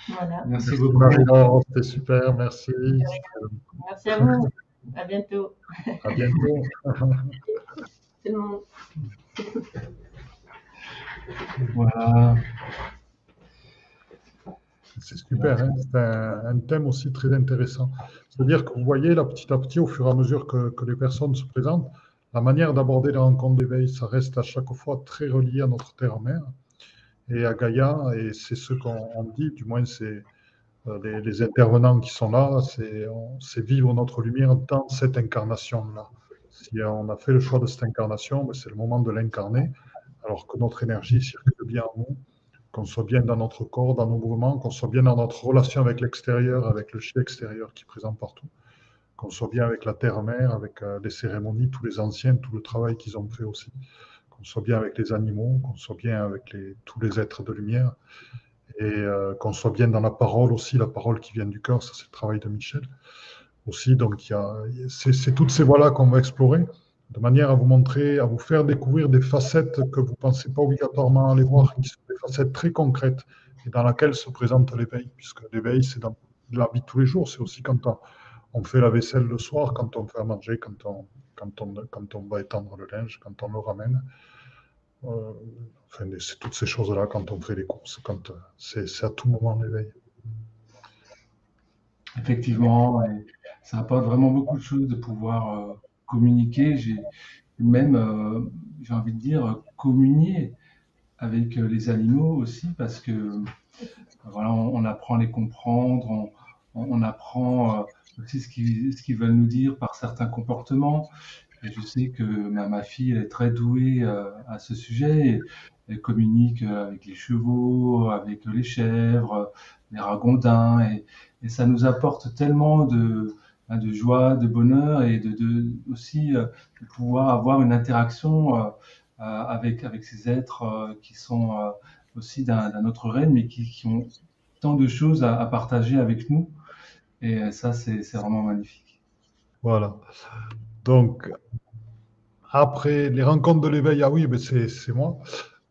Voilà. Merci beaucoup. C'était super. Merci. Merci à vous. À bientôt. À bientôt. C'est le monde. Voilà. C'est super, hein. c'est un, thème aussi très intéressant. C'est-à-dire que vous voyez, là, petit à petit, au fur et à mesure que, les personnes se présentent, la manière d'aborder les rencontres d'éveil, ça reste à chaque fois très relié à notre terre-mère et à Gaïa, et c'est ce qu'on dit, du moins c'est euh, les, intervenants qui sont là, c'est vivre notre lumière dans cette incarnation-là. Si on a fait le choix de cette incarnation, ben, c'est le moment de l'incarner, alors que notre énergie circule bien en nous, qu'on soit bien dans notre corps, dans nos mouvements, qu'on soit bien dans notre relation avec l'extérieur, avec le chien extérieur qui est présent partout, qu'on soit bien avec la terre-mère, avec euh, les cérémonies, tous les anciens, tout le travail qu'ils ont fait aussi, qu'on soit bien avec les animaux, qu'on soit bien avec tous les êtres de lumière. Et euh, qu'on soit bien dans la parole aussi, la parole qui vient du cœur, ça c'est le travail de Michel. Aussi. Donc c'est toutes ces voies-là qu'on va explorer de manière à vous montrer, à vous faire découvrir des facettes que vous ne pensez pas obligatoirement aller voir, qui sont des facettes très concrètes et dans lesquelles se présente l'éveil, puisque l'éveil c'est dans la vie tous les jours, c'est aussi quand on, fait la vaisselle le soir, quand on fait à manger, quand on, quand on, quand on va étendre le linge, quand on le ramène. Euh, enfin, c'est toutes ces choses-là quand on fait les courses, quand euh, c'est à tout moment l'éveil. Effectivement, ça apporte vraiment beaucoup de choses de pouvoir euh, communiquer. J'ai même, j'ai envie de dire, communier avec les animaux aussi parce que voilà, on, apprend à les comprendre, on, apprend aussi ce qu'ils qu'ils veulent nous dire par certains comportements je sais que ma, fille est très douée euh, à ce sujet. Elle communique euh, avec les chevaux, avec les chèvres, les ragondins, et, ça nous apporte tellement de, de joie, de bonheur et de, aussi euh, de pouvoir avoir une interaction avec, avec ces êtres qui sont aussi d'un autre règne, mais qui, ont tant de choses à, à partager avec nous. Et ça, c'est vraiment magnifique. Voilà. Donc, après les rencontres de l'éveil, ah oui, mais c'est moi.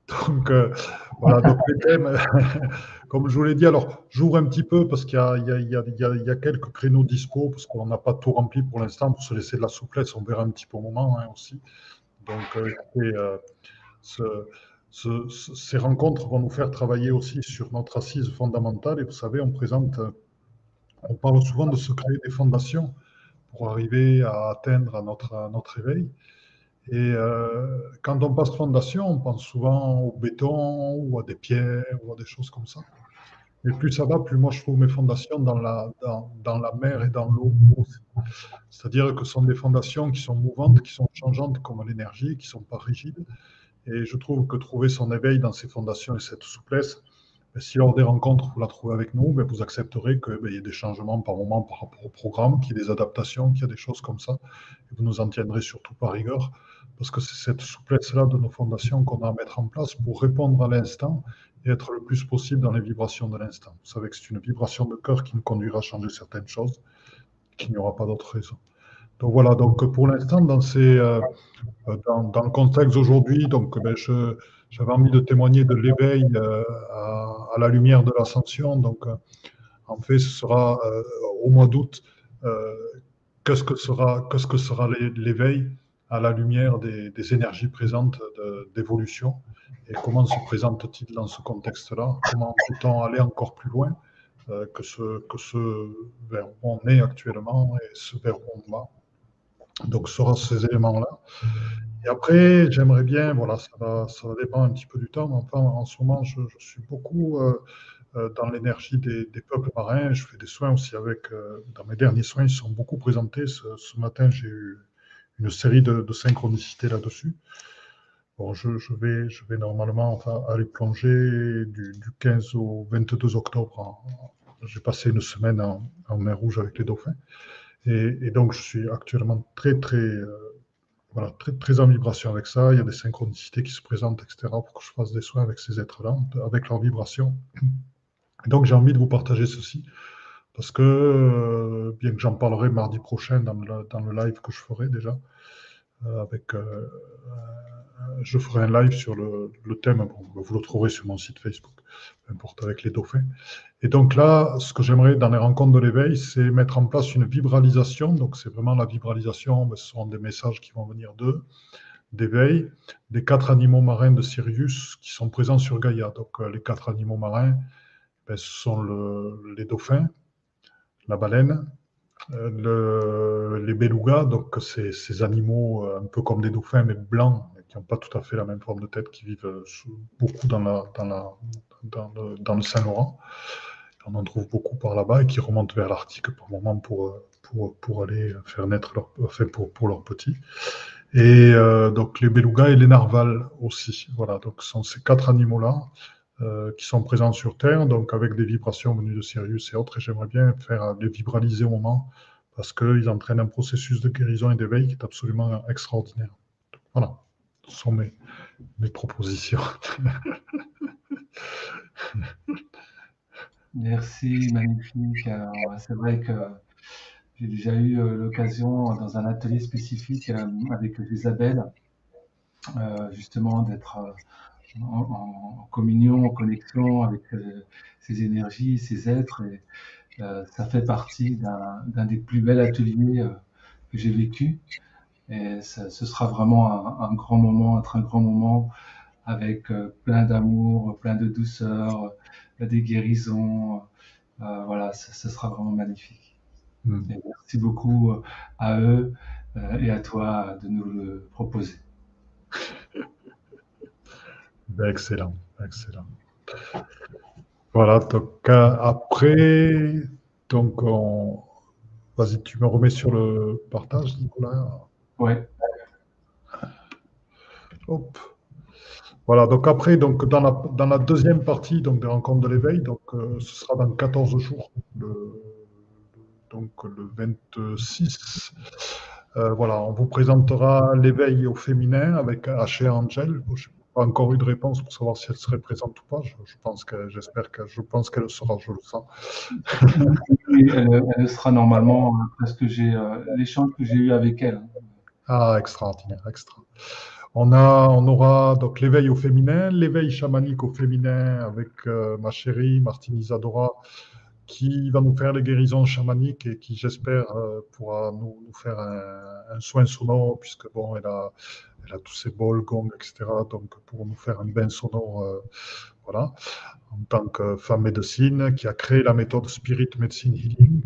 Donc, euh, voilà, donc les thèmes, comme je vous l'ai dit, alors j'ouvre un petit peu parce qu'il y, y, a quelques créneaux dispo, parce qu'on n'a pas tout rempli pour l'instant, pour se laisser de la souplesse, on verra un petit peu au moment hein, aussi. Donc, euh, euh, ce, ces rencontres vont nous faire travailler aussi sur notre assise fondamentale. Et vous savez, on présente, on parle souvent de se créer des fondations pour arriver à atteindre notre, notre éveil. Et euh, quand on passe fondation, on pense souvent au béton ou à des pierres ou à des choses comme ça. Mais plus ça va, plus moi je trouve mes fondations dans la, dans, dans la mer et dans l'eau. C'est-à-dire que ce sont des fondations qui sont mouvantes, qui sont changeantes comme l'énergie, qui ne sont pas rigides. Et je trouve que trouver son éveil dans ces fondations et cette souplesse, si lors des rencontres, vous la trouvez avec nous, ben, vous accepterez qu'il ben, y ait des changements par moment par rapport au programme, qu'il y ait des adaptations, qu'il y ait des choses comme ça. Et vous nous en tiendrez surtout par rigueur, parce que c'est cette souplesse-là de nos fondations qu'on a à mettre en place pour répondre à l'instant et être le plus possible dans les vibrations de l'instant. Vous savez que c'est une vibration de cœur qui nous conduira à changer certaines choses, qu'il n'y aura pas d'autre raison. Donc voilà, donc pour l'instant, dans, euh, dans, le contexte d'aujourd'hui, ben, j'avais envie de témoigner de l'éveil euh, à, la lumière de l'ascension. Donc, euh, en fait, ce sera euh, au mois d'août. qu'est-ce que sera, qu'est-ce que sera l'éveil? À la lumière des, énergies présentes d'évolution et comment se présente-t-il dans ce contexte-là? Comment peut-on aller encore plus loin que, ce, que ce vers où on est actuellement et ce vers où on va? Donc, ce sera ces éléments-là. Et après, j'aimerais bien, voilà, ça va, ça va dépendre un petit peu du temps, mais enfin, en ce moment, je, suis beaucoup euh, euh, dans l'énergie des, peuples marins. Je fais des soins aussi avec, euh, dans mes derniers soins, ils sont beaucoup présentés. Ce, matin, j'ai eu une série de, synchronicités là-dessus. Bon, je, vais, je vais normalement aller plonger du, 15 au 22 octobre. J'ai passé une semaine en, mer Rouge avec les dauphins. Et, et, donc, je suis actuellement très, très voilà, très, très en vibration avec ça. Il y a des synchronicités qui se présentent, etc., pour que je fasse des soins avec ces êtres-là, avec leur vibration. donc, j'ai envie de vous partager ceci, parce que, euh, bien que j'en parlerai mardi prochain dans le, dans le, live que je ferai déjà, euh, avec, euh, je ferai un live sur le, le thème, vous le trouverez sur mon site Facebook, peu importe, avec les dauphins. Et donc là, ce que j'aimerais dans les rencontres de l'éveil, c'est mettre en place une vibralisation. Donc c'est vraiment la vibralisation, ce sont des messages qui vont venir d'eux, d'éveil, des quatre animaux marins de Sirius qui sont présents sur Gaïa. Donc les quatre animaux marins, ben, ce sont le, les dauphins, la baleine, le, les belugas, donc ces, ces, animaux un peu comme des dauphins mais blancs, qui n'ont pas tout à fait la même forme de tête, qui vivent beaucoup dans, la, dans, la, dans le, dans le Saint-Laurent. On en trouve beaucoup par là-bas et qui remontent vers l'Arctique par moment pour, pour, pour, aller faire naître leur, enfin pour, pour leurs petits. Et euh, donc les belugas et les narvals aussi. Voilà, donc ce sont ces quatre animaux-là euh, qui sont présents sur Terre, donc avec des vibrations venues de Sirius et autres. Et j'aimerais bien faire les vibraliser au moment parce qu'ils entraînent un processus de guérison et d'éveil qui est absolument extraordinaire. Voilà, ce sont mes, mes propositions. Merci, magnifique. C'est vrai que j'ai déjà eu euh, l'occasion dans un atelier spécifique euh, avec Isabelle, euh, justement d'être en, communion, en connexion avec ces énergies, ces êtres. Et ça fait partie d'un des plus bels ateliers que j'ai vécu. Et ce sera vraiment un, grand moment, un grand moment avec plein d'amour, plein de douceur, des guérisons. voilà, ce sera vraiment magnifique. Mm. merci beaucoup euh, à eux euh, et à toi de nous le proposer. Excellent, excellent. Voilà, donc euh, après, donc on... vas-y, tu me remets sur le partage, Nicolas. Ouais. Hop. Voilà, donc après, donc dans la, dans la deuxième partie donc, des rencontres de l'éveil, donc ce sera dans 14 jours, le, donc le 26. Euh, voilà, on vous présentera l'éveil au féminin avec H.E. Angel. Je encore eu de réponse pour savoir si elle serait présente ou pas. Je, pense que j'espère que je pense qu'elle sera, je le sens. elle, sera normalement euh, parce que j'ai euh, l'échange que j'ai eu avec elle. Ah, extraordinaire, extra. On, a, on aura donc l'éveil au féminin, l'éveil chamanique au féminin avec ma chérie Martine Isadora qui va nous faire les guérisons chamaniques et qui, j'espère, euh, pourra nous, nous faire un, un, soin sonore, puisque bon, elle a, elle a tous ses bols, gongs, etc. Donc, pour nous faire un bain sonore, euh, voilà, en tant que femme médecine, qui a créé la méthode Spirit Medicine Healing,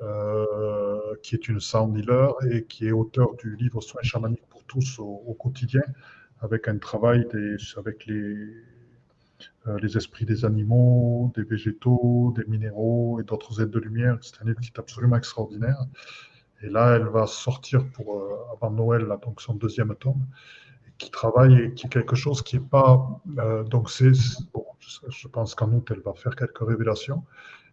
euh, qui est une sound healer et qui est auteur du livre Soins chamaniques pour tous au, quotidien, avec un travail des, avec les euh, les esprits des animaux, des végétaux, des minéraux et d'autres aides de lumière. C'est un livre qui est absolument extraordinaire. Et là, elle va sortir pour euh, avant Noël, donc son deuxième tome, qui travaille et qui est quelque chose qui n'est pas. Euh, donc, c'est. Je, pense qu'en août, elle va faire quelques révélations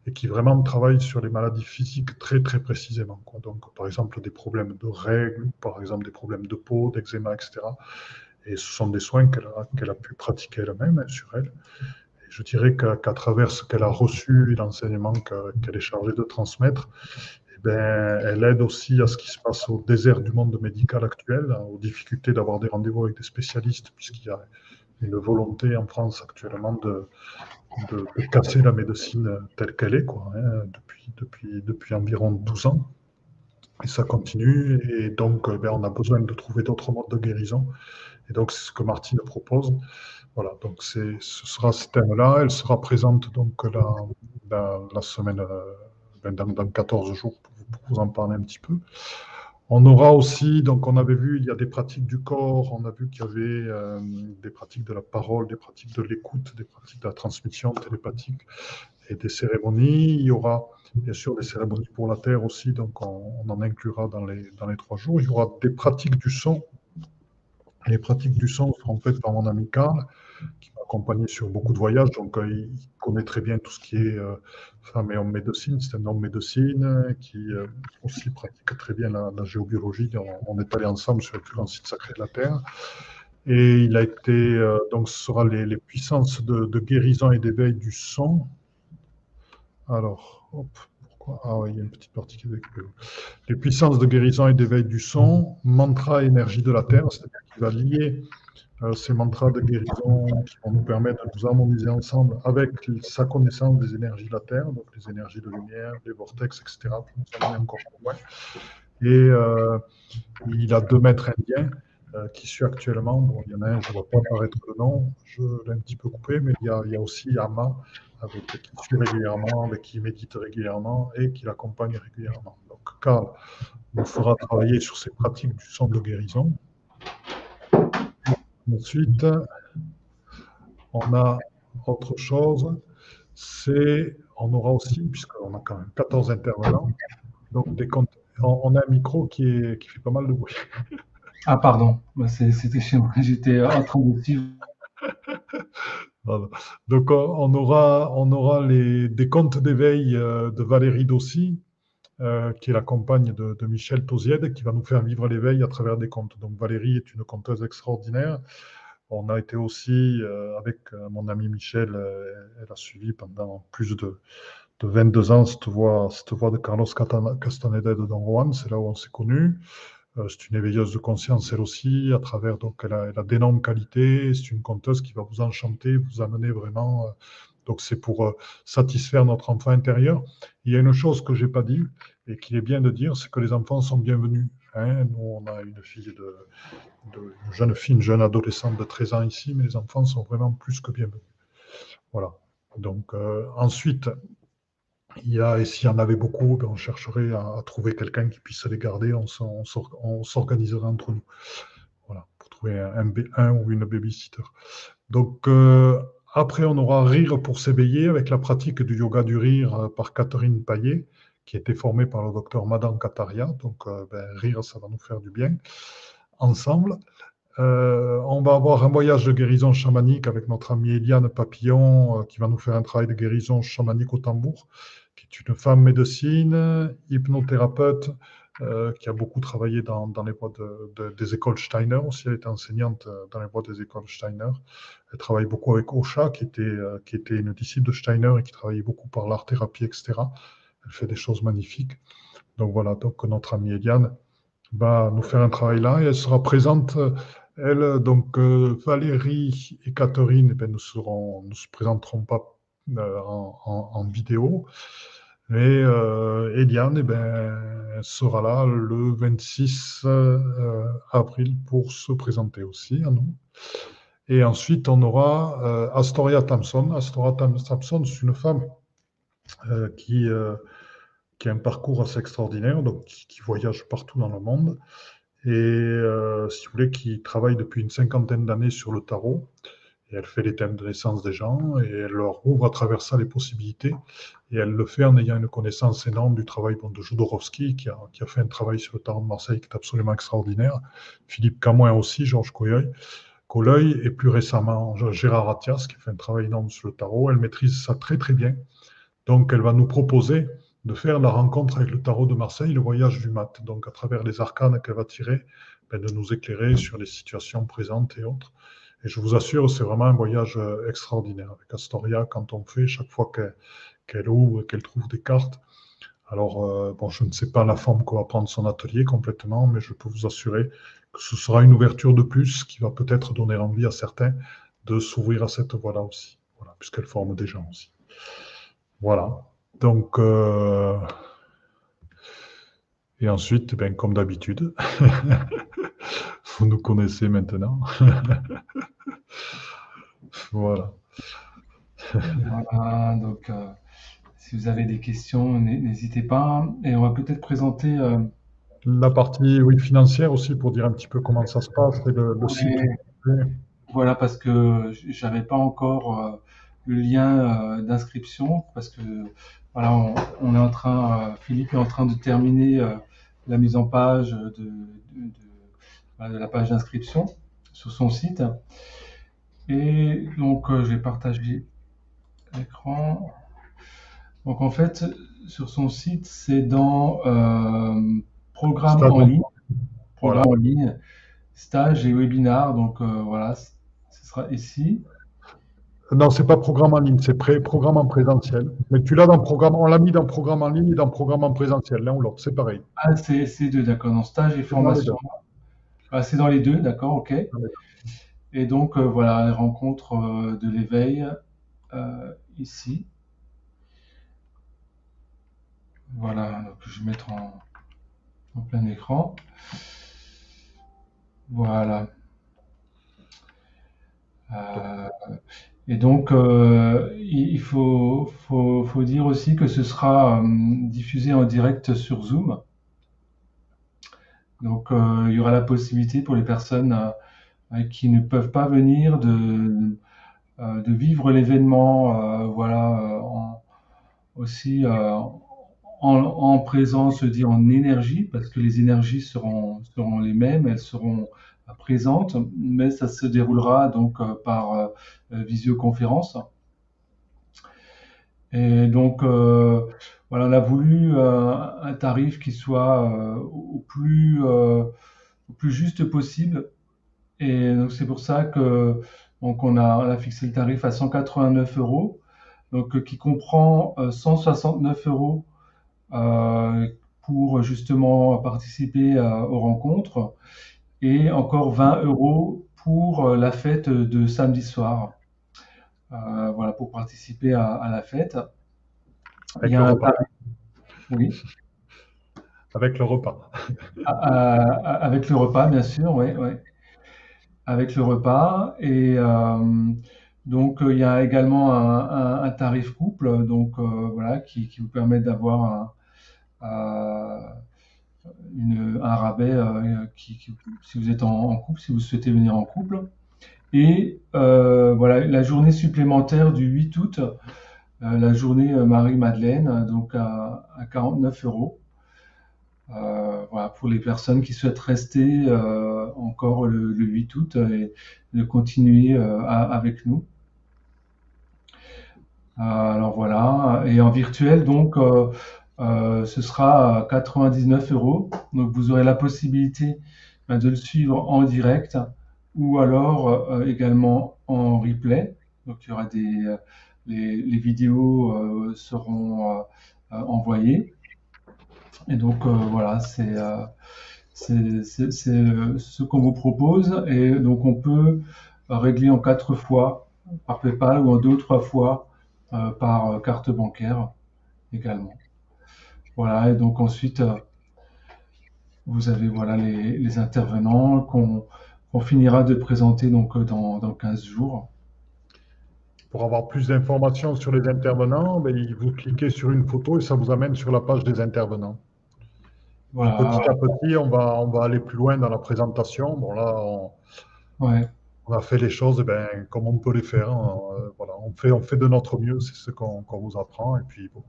et qui vraiment travaille sur les maladies physiques très, très précisément. Donc, par exemple, des problèmes de règles, par exemple, des problèmes de peau, d'eczéma, etc. Et ce sont des soins qu'elle a, a, pu pratiquer elle-même hein, sur elle. Je dirais qu'à travers ce qu'elle a reçu et l'enseignement qu'elle est chargée de transmettre, ben, elle aide aussi à ce qui se passe au désert du monde médical actuel, hein, aux difficultés d'avoir des rendez-vous avec des spécialistes, puisqu'il y a une volonté en France actuellement de, de, casser la médecine telle qu'elle est, quoi, hein, depuis, depuis, depuis environ 12 ans. Et ça continue, et donc eh ben, on a besoin de trouver d'autres modes de guérison. Et donc, c'est ce que Martine propose. Voilà, donc ce sera ce thème-là. Elle sera présente donc la, la, semaine, euh, ben, dans, dans, 14 jours pour, vous en parler un petit peu. On aura aussi, donc on avait vu, il y a des pratiques du corps, on a vu qu'il y avait euh, des pratiques de la parole, des pratiques de l'écoute, des pratiques de la transmission télépathique et des cérémonies. Il y aura bien sûr des cérémonies pour la Terre aussi, donc on, en inclura dans les, dans les trois jours. Il y aura des pratiques du son les pratiques du son seront faites par mon ami Karl, qui accompagné sur beaucoup de voyages. Donc, euh, il connaît très bien tout ce qui est euh, femme et homme médecine. C'est un homme médecine qui euh, aussi pratique très bien la, géobiologie. On, est allé ensemble sur le plus grand site sacré de la Terre. Et il a été, donc, ce sera les, puissances de, de, guérison et d'éveil du son. Alors, hop, ah oui, il y a une petite partie qui est Les puissances de guérison et d'éveil du son, mantra énergie de la terre, c'est-à-dire qu'il va lier euh, ces mantras de guérison qui vont nous permettre de nous harmoniser ensemble avec sa connaissance des énergies de la terre, donc les énergies de lumière, les vortex, etc., pour nous amener encore plus loin. Et euh, il a deux maîtres indiens qui suit actuellement. Bon, il y en a un, je ne vois pas apparaître le nom, je l'ai un petit peu coupé, mais il y a, aussi Ama, avec qui suit régulièrement, avec qui médite régulièrement et qui l'accompagne régulièrement. Donc, Carl nous fera travailler sur ces pratiques du son de guérison. Ensuite, on a autre chose, c'est, on aura aussi, puisqu'on a quand même 14 intervenants, donc des comptes, on, a un micro qui, est, qui fait pas mal de bruit. Ah pardon, bah, c'était chez moi, j'étais en train de suivre. Donc on aura, on aura les, des contes d'éveil euh, de Valérie Dossi, euh, qui est la compagne de, de Michel Tosied, qui va nous faire vivre l'éveil à travers des contes. Donc Valérie est une conteuse extraordinaire. On a été aussi euh, avec euh, mon ami Michel, elle a suivi pendant plus de, de 22 ans cette voix, de Carlos Castaneda de Don Juan, c'est là où on s'est connus. c'est une éveilleuse de conscience, elle aussi, à travers, donc elle a, a d'énormes qualités, c'est une conteuse qui va vous enchanter, vous amener vraiment. Donc c'est pour satisfaire notre enfant intérieur. Il y a une chose que j'ai pas dit et qu'il est bien de dire, c'est que les enfants sont bienvenus. Hein. Nous, on a une fille de, une jeune fille, une jeune adolescente de 13 ans ici, mais les enfants sont vraiment plus que bienvenus. Voilà. Donc, euh, ensuite, il y a, et s'il y en avait beaucoup, ben, on chercherait à, trouver quelqu'un qui puisse les garder, on, s'organiserait entre nous. Voilà, pour trouver un, un, ou une babysitter. Donc, euh, après, on aura Rire pour s'éveiller avec la pratique du yoga du rire euh, par Catherine Paillet, qui a été formée par le docteur Madame Kataria. Donc, ben, rire, ça va nous faire du bien ensemble. Euh, on va avoir un voyage de guérison chamanique avec notre amie Eliane Papillon euh, qui va nous faire un travail de guérison chamanique au tambour, qui est une femme médecine, hypnothérapeute, euh, qui a beaucoup travaillé dans, les voies des écoles Steiner aussi. Elle est enseignante dans les voies des écoles Steiner. Elle travaille beaucoup avec Osha, qui était, était une disciple de Steiner et qui travaillait beaucoup par l'art-thérapie, etc. Elle fait des choses magnifiques. Donc voilà, donc notre amie Eliane va nous faire un travail là et elle sera présente. Elle, donc euh, Valérie et Catherine, eh nous serons, nous se présenterons pas euh, en, vidéo. Et euh, Eliane eh ben, sera là le 26 avril pour se présenter aussi à nous. Et ensuite, on aura Astoria Thompson. Astoria Thompson, c'est une femme qui qui a un parcours assez extraordinaire, donc qui, voyage partout dans le monde, et euh, si vous voulez, qui travaille depuis une cinquantaine d'années sur le tarot. Elle fait les thèmes de naissance des gens et elle leur ouvre à travers ça les possibilités. Et elle le fait en ayant une connaissance énorme du travail de Jodorowsky, qui a, qui a, fait un travail sur le tarot de Marseille qui est absolument extraordinaire. Philippe Camoin aussi, Georges Coyeuil. Colleuil et plus récemment Gérard Attias qui fait un travail énorme sur le tarot. Elle maîtrise ça très très bien. Donc elle va nous proposer de faire la rencontre avec le tarot de Marseille, le voyage du mat. Donc, à travers les arcanes qu'elle va tirer, ben, de nous éclairer sur les situations présentes et autres. Et je vous assure, c'est vraiment un voyage euh, extraordinaire avec Astoria quand on fait, chaque fois qu'elle ouvre, qu'elle trouve des cartes. Alors, euh, bon, je ne sais pas la forme qu'on va prendre son atelier complètement, mais je peux vous assurer que ce sera une ouverture de plus qui va peut-être donner envie à certains de s'ouvrir à cette voie-là aussi, voilà, puisqu'elle forme des gens aussi. Voilà. Donc, euh, et ensuite, ben, comme d'habitude, vous nous connaissez maintenant. voilà. voilà. Donc, euh, si vous avez des questions, n'hésitez pas. Et on va peut-être présenter. Euh, La partie oui, financière aussi, pour dire un petit peu comment ça se passe et le, site. Voilà, parce que j'avais pas encore le lien d'inscription, parce que voilà, on, est en train, euh, Philippe est en train de terminer euh, la mise en page de, la page d'inscription sur son site. Et donc, euh, j'ai partagé l'écran. Donc, en fait, sur son site, c'est dans programme en ligne, programme en ligne, stage et webinar. Donc, voilà, ce sera ici. Non, c'est pas programme en ligne, c'est programme en présentiel. Mais tu l'as dans programme, on l'a mis dans programme en ligne et dans programme en présentiel, l'un ou l'autre, c'est pareil. Ah, c'est deux, d'accord. Dans stage et formation. Ah, c'est dans les deux, d'accord, ok. Et donc, euh, voilà, les rencontres euh, de l'éveil euh, ici. Voilà, donc je vais mettre en, en plein écran. Voilà. Et donc, il faut, faut, faut, dire aussi que ce sera diffusé en direct sur Zoom. Donc, il y aura la possibilité pour les personnes qui ne peuvent pas venir de, de vivre l'événement, voilà, aussi en, présence, je dis en énergie, parce que les énergies seront, les mêmes, elles seront présentes, mais ça se déroulera donc euh, par euh, visioconférence. Et donc, euh, voilà, on a voulu un tarif qui soit au, plus, au plus juste possible. Et donc, c'est pour ça que donc on a, fixé le tarif à 189 euros, donc qui comprend 169 euros euh, pour justement participer euh, aux rencontres et encore 20 euros pour euh, la fête de samedi soir. voilà, pour participer à, la fête. Avec le repas. Oui. Avec le repas. avec le repas, bien sûr, oui. Avec le repas. Et donc, il y a également un, tarif couple, donc voilà, qui, qui, vous permet d'avoir un, rabais euh, qui, si vous êtes en, couple, si vous souhaitez venir en couple. Et euh, voilà, la journée supplémentaire du 8 août, euh, la journée Marie-Madeleine, donc à, 49 euros. voilà, pour les personnes qui souhaitent rester encore le, 8 août et de continuer avec nous. alors voilà, et en virtuel, donc, euh, ce sera 99 euros. Donc vous aurez la possibilité ben, de le suivre en direct ou alors euh, également en replay. Donc il y aura des euh, les, vidéos seront envoyées. Et donc voilà, c'est ce qu'on vous propose. Et donc on peut régler en quatre fois par PayPal ou en deux ou trois fois par carte bancaire également. Voilà, et donc ensuite, euh, vous avez voilà, les, intervenants qu'on finira de présenter donc, euh, dans, dans 15 jours. Pour avoir plus d'informations sur les intervenants, ben, vous cliquez sur une photo et ça vous amène sur la page des intervenants. Petit à petit, on va, on va aller plus loin dans la présentation. Bon, là, on, a fait les choses ben, comme on peut les faire. Hein. Euh, voilà, on, fait, on fait de notre mieux, c'est ce qu'on vous apprend. Et puis, bon,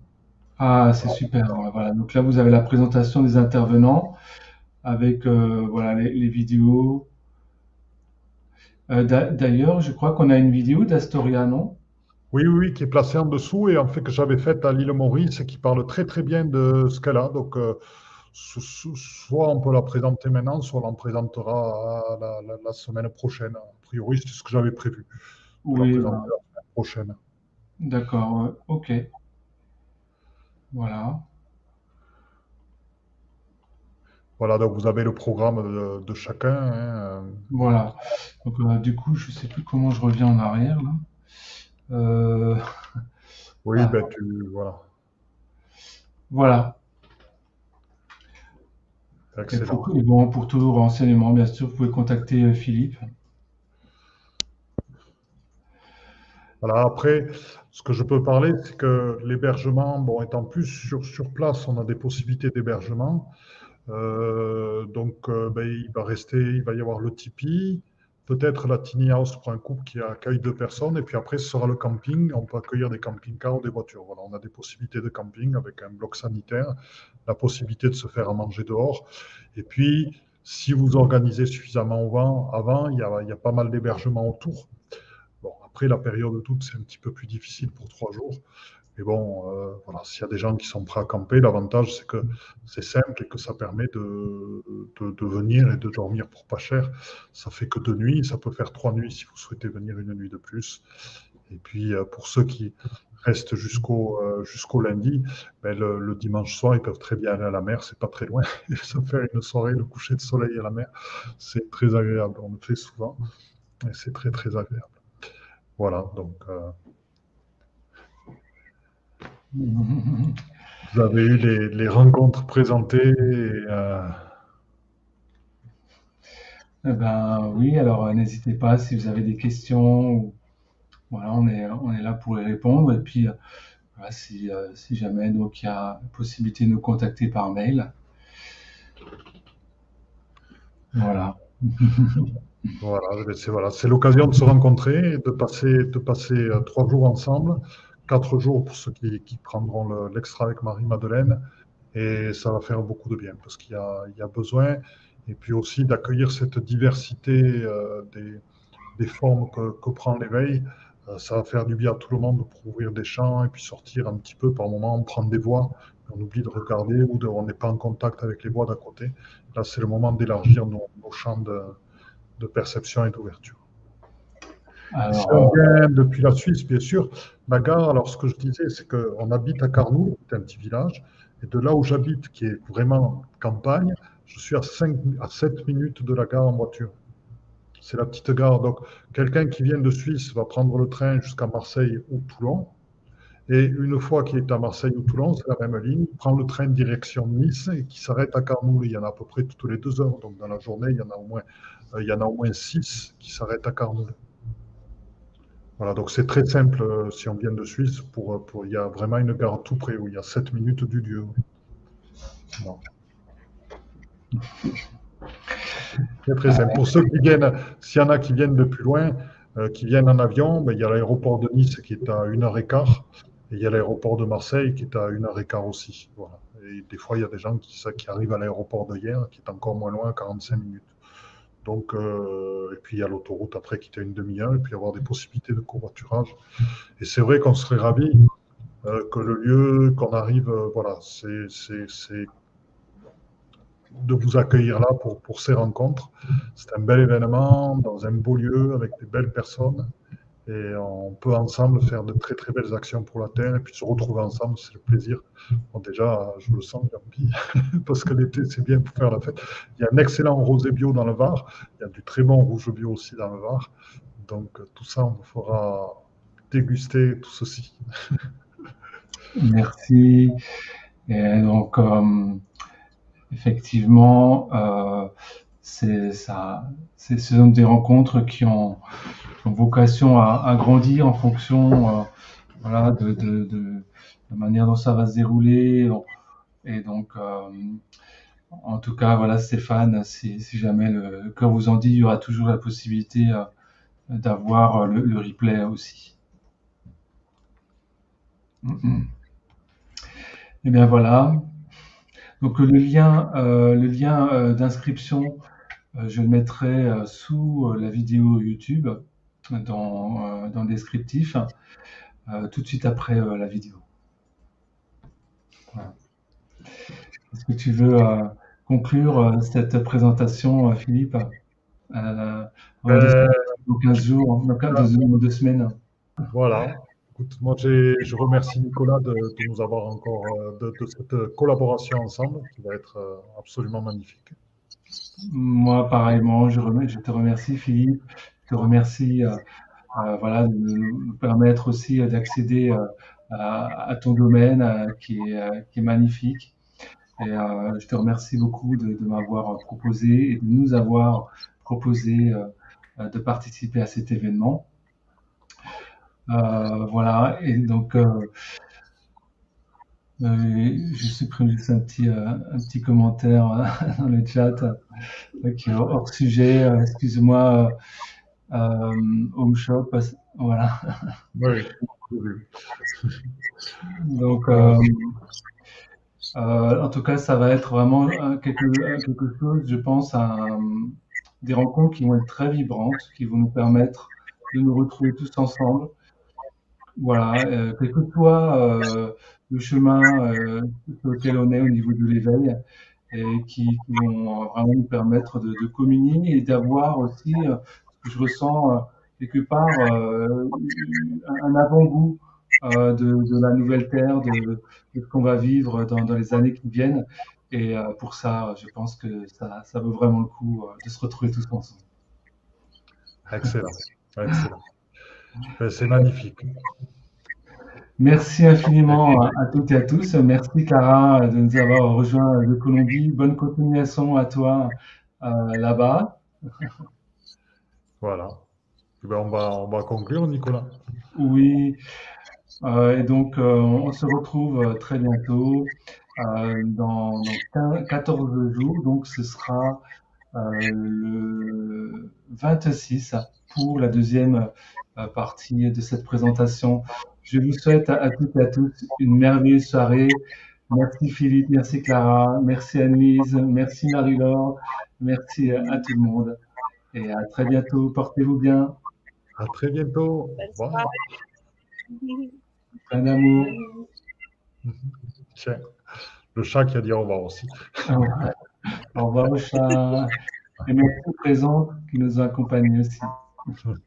ah, c'est super. Voilà. Donc là, vous avez la présentation des intervenants avec euh, voilà, les, vidéos. Euh, d'ailleurs, je crois qu'on a une vidéo d'Astoria, non? Oui, oui, qui est placée en dessous et en fait que j'avais faite à l'île Maurice et qui parle très très bien de ce qu'elle a. Donc, euh, soit on peut la présenter maintenant, soit on la présentera la, semaine prochaine. A priori, c'est ce que j'avais prévu. Oui, la semaine prochaine. D'accord, ok. Voilà. Voilà, donc vous avez le programme de, chacun. Hein. Voilà. Donc, euh, du coup, je ne sais plus comment je reviens en arrière. Euh, oui, ah. ben tu. Voilà. Voilà. Excellent. Et bon, pour tout renseignement, bien sûr, vous pouvez contacter euh, Philippe. Voilà, après, ce que je peux parler, c'est que l'hébergement, bon, étant plus sur, sur place, on a des possibilités d'hébergement. Euh, donc, euh, ben, il va rester, il va y avoir le Tipeee, peut-être la tiny house pour un couple qui accueille deux personnes, et puis après, ce sera le camping. On peut accueillir des camping-cars ou des voitures. Voilà, on a des possibilités de camping avec un bloc sanitaire, la possibilité de se faire à manger dehors. Et puis, si vous organisez suffisamment avant, avant il y a, pas mal d'hébergements autour. Après, la période d'août, c'est un petit peu plus difficile pour trois jours. Mais bon, euh, voilà, s'il y a des gens qui sont prêts à camper, l'avantage, c'est que c'est simple et que ça permet de, de, venir et de dormir pour pas cher. Ça fait que deux nuits, ça peut faire trois nuits si vous souhaitez venir une nuit de plus. Et puis, euh, pour ceux qui restent jusqu'au euh, jusqu'au lundi, ben le, dimanche soir, ils peuvent très bien aller à la mer, c'est pas très loin. Et se faire une soirée, le coucher de soleil à la mer, c'est très agréable. On le fait souvent et c'est très, très agréable. Voilà, donc. Euh, vous avez eu les, rencontres présentées. Euh, Eh ben oui, alors euh, n'hésitez pas si vous avez des questions. Voilà, on est, on est là pour y répondre. Et puis, si, si jamais donc il y a possibilité de nous contacter par mail. Voilà. voilà, c'est voilà, l'occasion de se rencontrer, de passer, de passer trois jours ensemble, quatre jours pour ceux qui, prendront l'extra avec Marie-Madeleine. Et ça va faire beaucoup de bien parce qu'il y, a, besoin. Et puis aussi d'accueillir cette diversité euh, des, formes que, prend l'éveil. Euh, ça va faire du bien à tout le monde pour ouvrir des champs et puis sortir un petit peu par moment, prendre des voix. On oublie de regarder ou on n'est pas en contact avec les voix d'à côté. Là, c'est le moment d'élargir nos, champs de perception et d'ouverture. Si on vient depuis la Suisse, bien sûr, la gare, alors ce que je disais, c'est qu'on habite à Carnoul, c'est un petit village, et de là où j'habite, qui est vraiment campagne, je suis à, 5, à 7 minutes de la gare en voiture. C'est la petite gare. Donc, quelqu'un qui vient de Suisse va prendre le train jusqu'à Marseille ou Toulon. Et une fois qu'il est à Marseille ou Toulon, c'est la même ligne, il prend le train direction Nice et qui s'arrête à Carnoul. Il y en a à peu près toutes les deux heures. Donc, dans la journée, il y en a au moins, euh, il y en a au moins six qui s'arrêtent à Carnoul. Voilà, donc c'est très simple euh, si on vient de Suisse. Euh, pour, il y a vraiment une gare tout près où il y a 7 minutes du lieu. C'est très simple. Pour ceux qui viennent, s'il y en a qui viennent de plus loin, euh, qui viennent en avion, ben, il y a l'aéroport de Nice qui est à 1h15 et il y a l'aéroport de Marseille qui est à 1h15 aussi. Voilà. Et des fois, il y a des gens qui, qui arrivent à l'aéroport de hier qui est encore moins loin, 45 minutes. Donc, euh, et puis il y a l'autoroute après qui était une demi-heure, et puis avoir des possibilités de covoiturage. Et c'est vrai qu'on serait ravis euh, que le lieu, qu'on arrive, euh, voilà, c'est de vous accueillir là pour, pour ces rencontres. C'est un bel événement dans un beau lieu avec des belles personnes. Et on peut ensemble faire de très très belles actions pour la Terre et puis se retrouver ensemble, c'est le plaisir. déjà, je le sens, parce que l'été, c'est bien pour faire la fête. Il y a un excellent rosé bio dans le Var, il y a du très bon rouge bio aussi dans le Var. Donc tout ça, on fera déguster tout ceci. Merci. Et donc, euh, effectivement, euh, c'est ça, c'est ce sont des rencontres qui ont vocation à, grandir en fonction euh, de, la manière dont ça va se dérouler. Et donc, euh, en tout cas, voilà, Stéphane, si, jamais le cœur vous en dit, il y aura toujours la possibilité euh, d'avoir le, replay aussi. Et eh bien voilà. Donc le lien, le lien d'inscription, je le mettrai sous la vidéo YouTube dans, euh, dans le descriptif euh, tout de suite après euh, la vidéo. Est-ce que tu veux conclure cette présentation, Philippe euh, dans 15 jours, dans 15 deux semaines? Voilà. Écoute, moi, je remercie Nicolas de, nous avoir encore, de, de, cette collaboration ensemble qui va être absolument magnifique. Moi, pareillement, je, je te remercie, Philippe te remercie euh, euh, voilà, de nous permettre aussi euh, d'accéder à, ton domaine qui est, qui, est, magnifique. Et je te remercie beaucoup de, m'avoir proposé et de nous avoir proposé de participer à cet événement. voilà, et donc je supprime juste un petit, un petit commentaire dans le chat qui est hors sujet. Excuse-moi, home shop, voilà. Oui. Donc, euh, euh, en tout cas, ça va être vraiment quelque, quelque chose, je pense, à, des rencontres qui vont être très vibrantes, qui vont nous permettre de nous retrouver tous ensemble. Voilà, euh, quel que soit euh, le chemin euh, sur lequel on est au niveau de l'éveil, et qui, qui, vont vraiment nous permettre de, de communier et d'avoir aussi je ressens euh, quelque part euh, un avant-goût euh, de, la nouvelle terre, de, ce qu'on va vivre dans, les années qui viennent. Et pour ça, je pense que ça, ça vaut vraiment le coup de se retrouver tous ensemble. Excellent. Excellent. C'est magnifique. Merci infiniment à toutes et à tous. Merci Clara de nous avoir rejoints de Colombie. Bonne continuation à toi là-bas. voilà. Eh ben, on, va, on va conclure, Nicolas. Oui. Euh, et donc, euh, on se retrouve euh, très bientôt dans, dans, 14 jours. Donc, ce sera le 26 pour la deuxième partie de cette présentation. Je vous souhaite à, toutes et à tous une merveilleuse soirée. Merci Philippe, merci Clara, merci Annelise, merci Marie-Laure, merci à tout le monde. Et à très bientôt. Portez-vous bien. À très bientôt. Au revoir. Un amour. Tiens, le chat qui a dit au revoir aussi. au revoir, le chat. Et merci aux présents qui nous ont accompagnés aussi.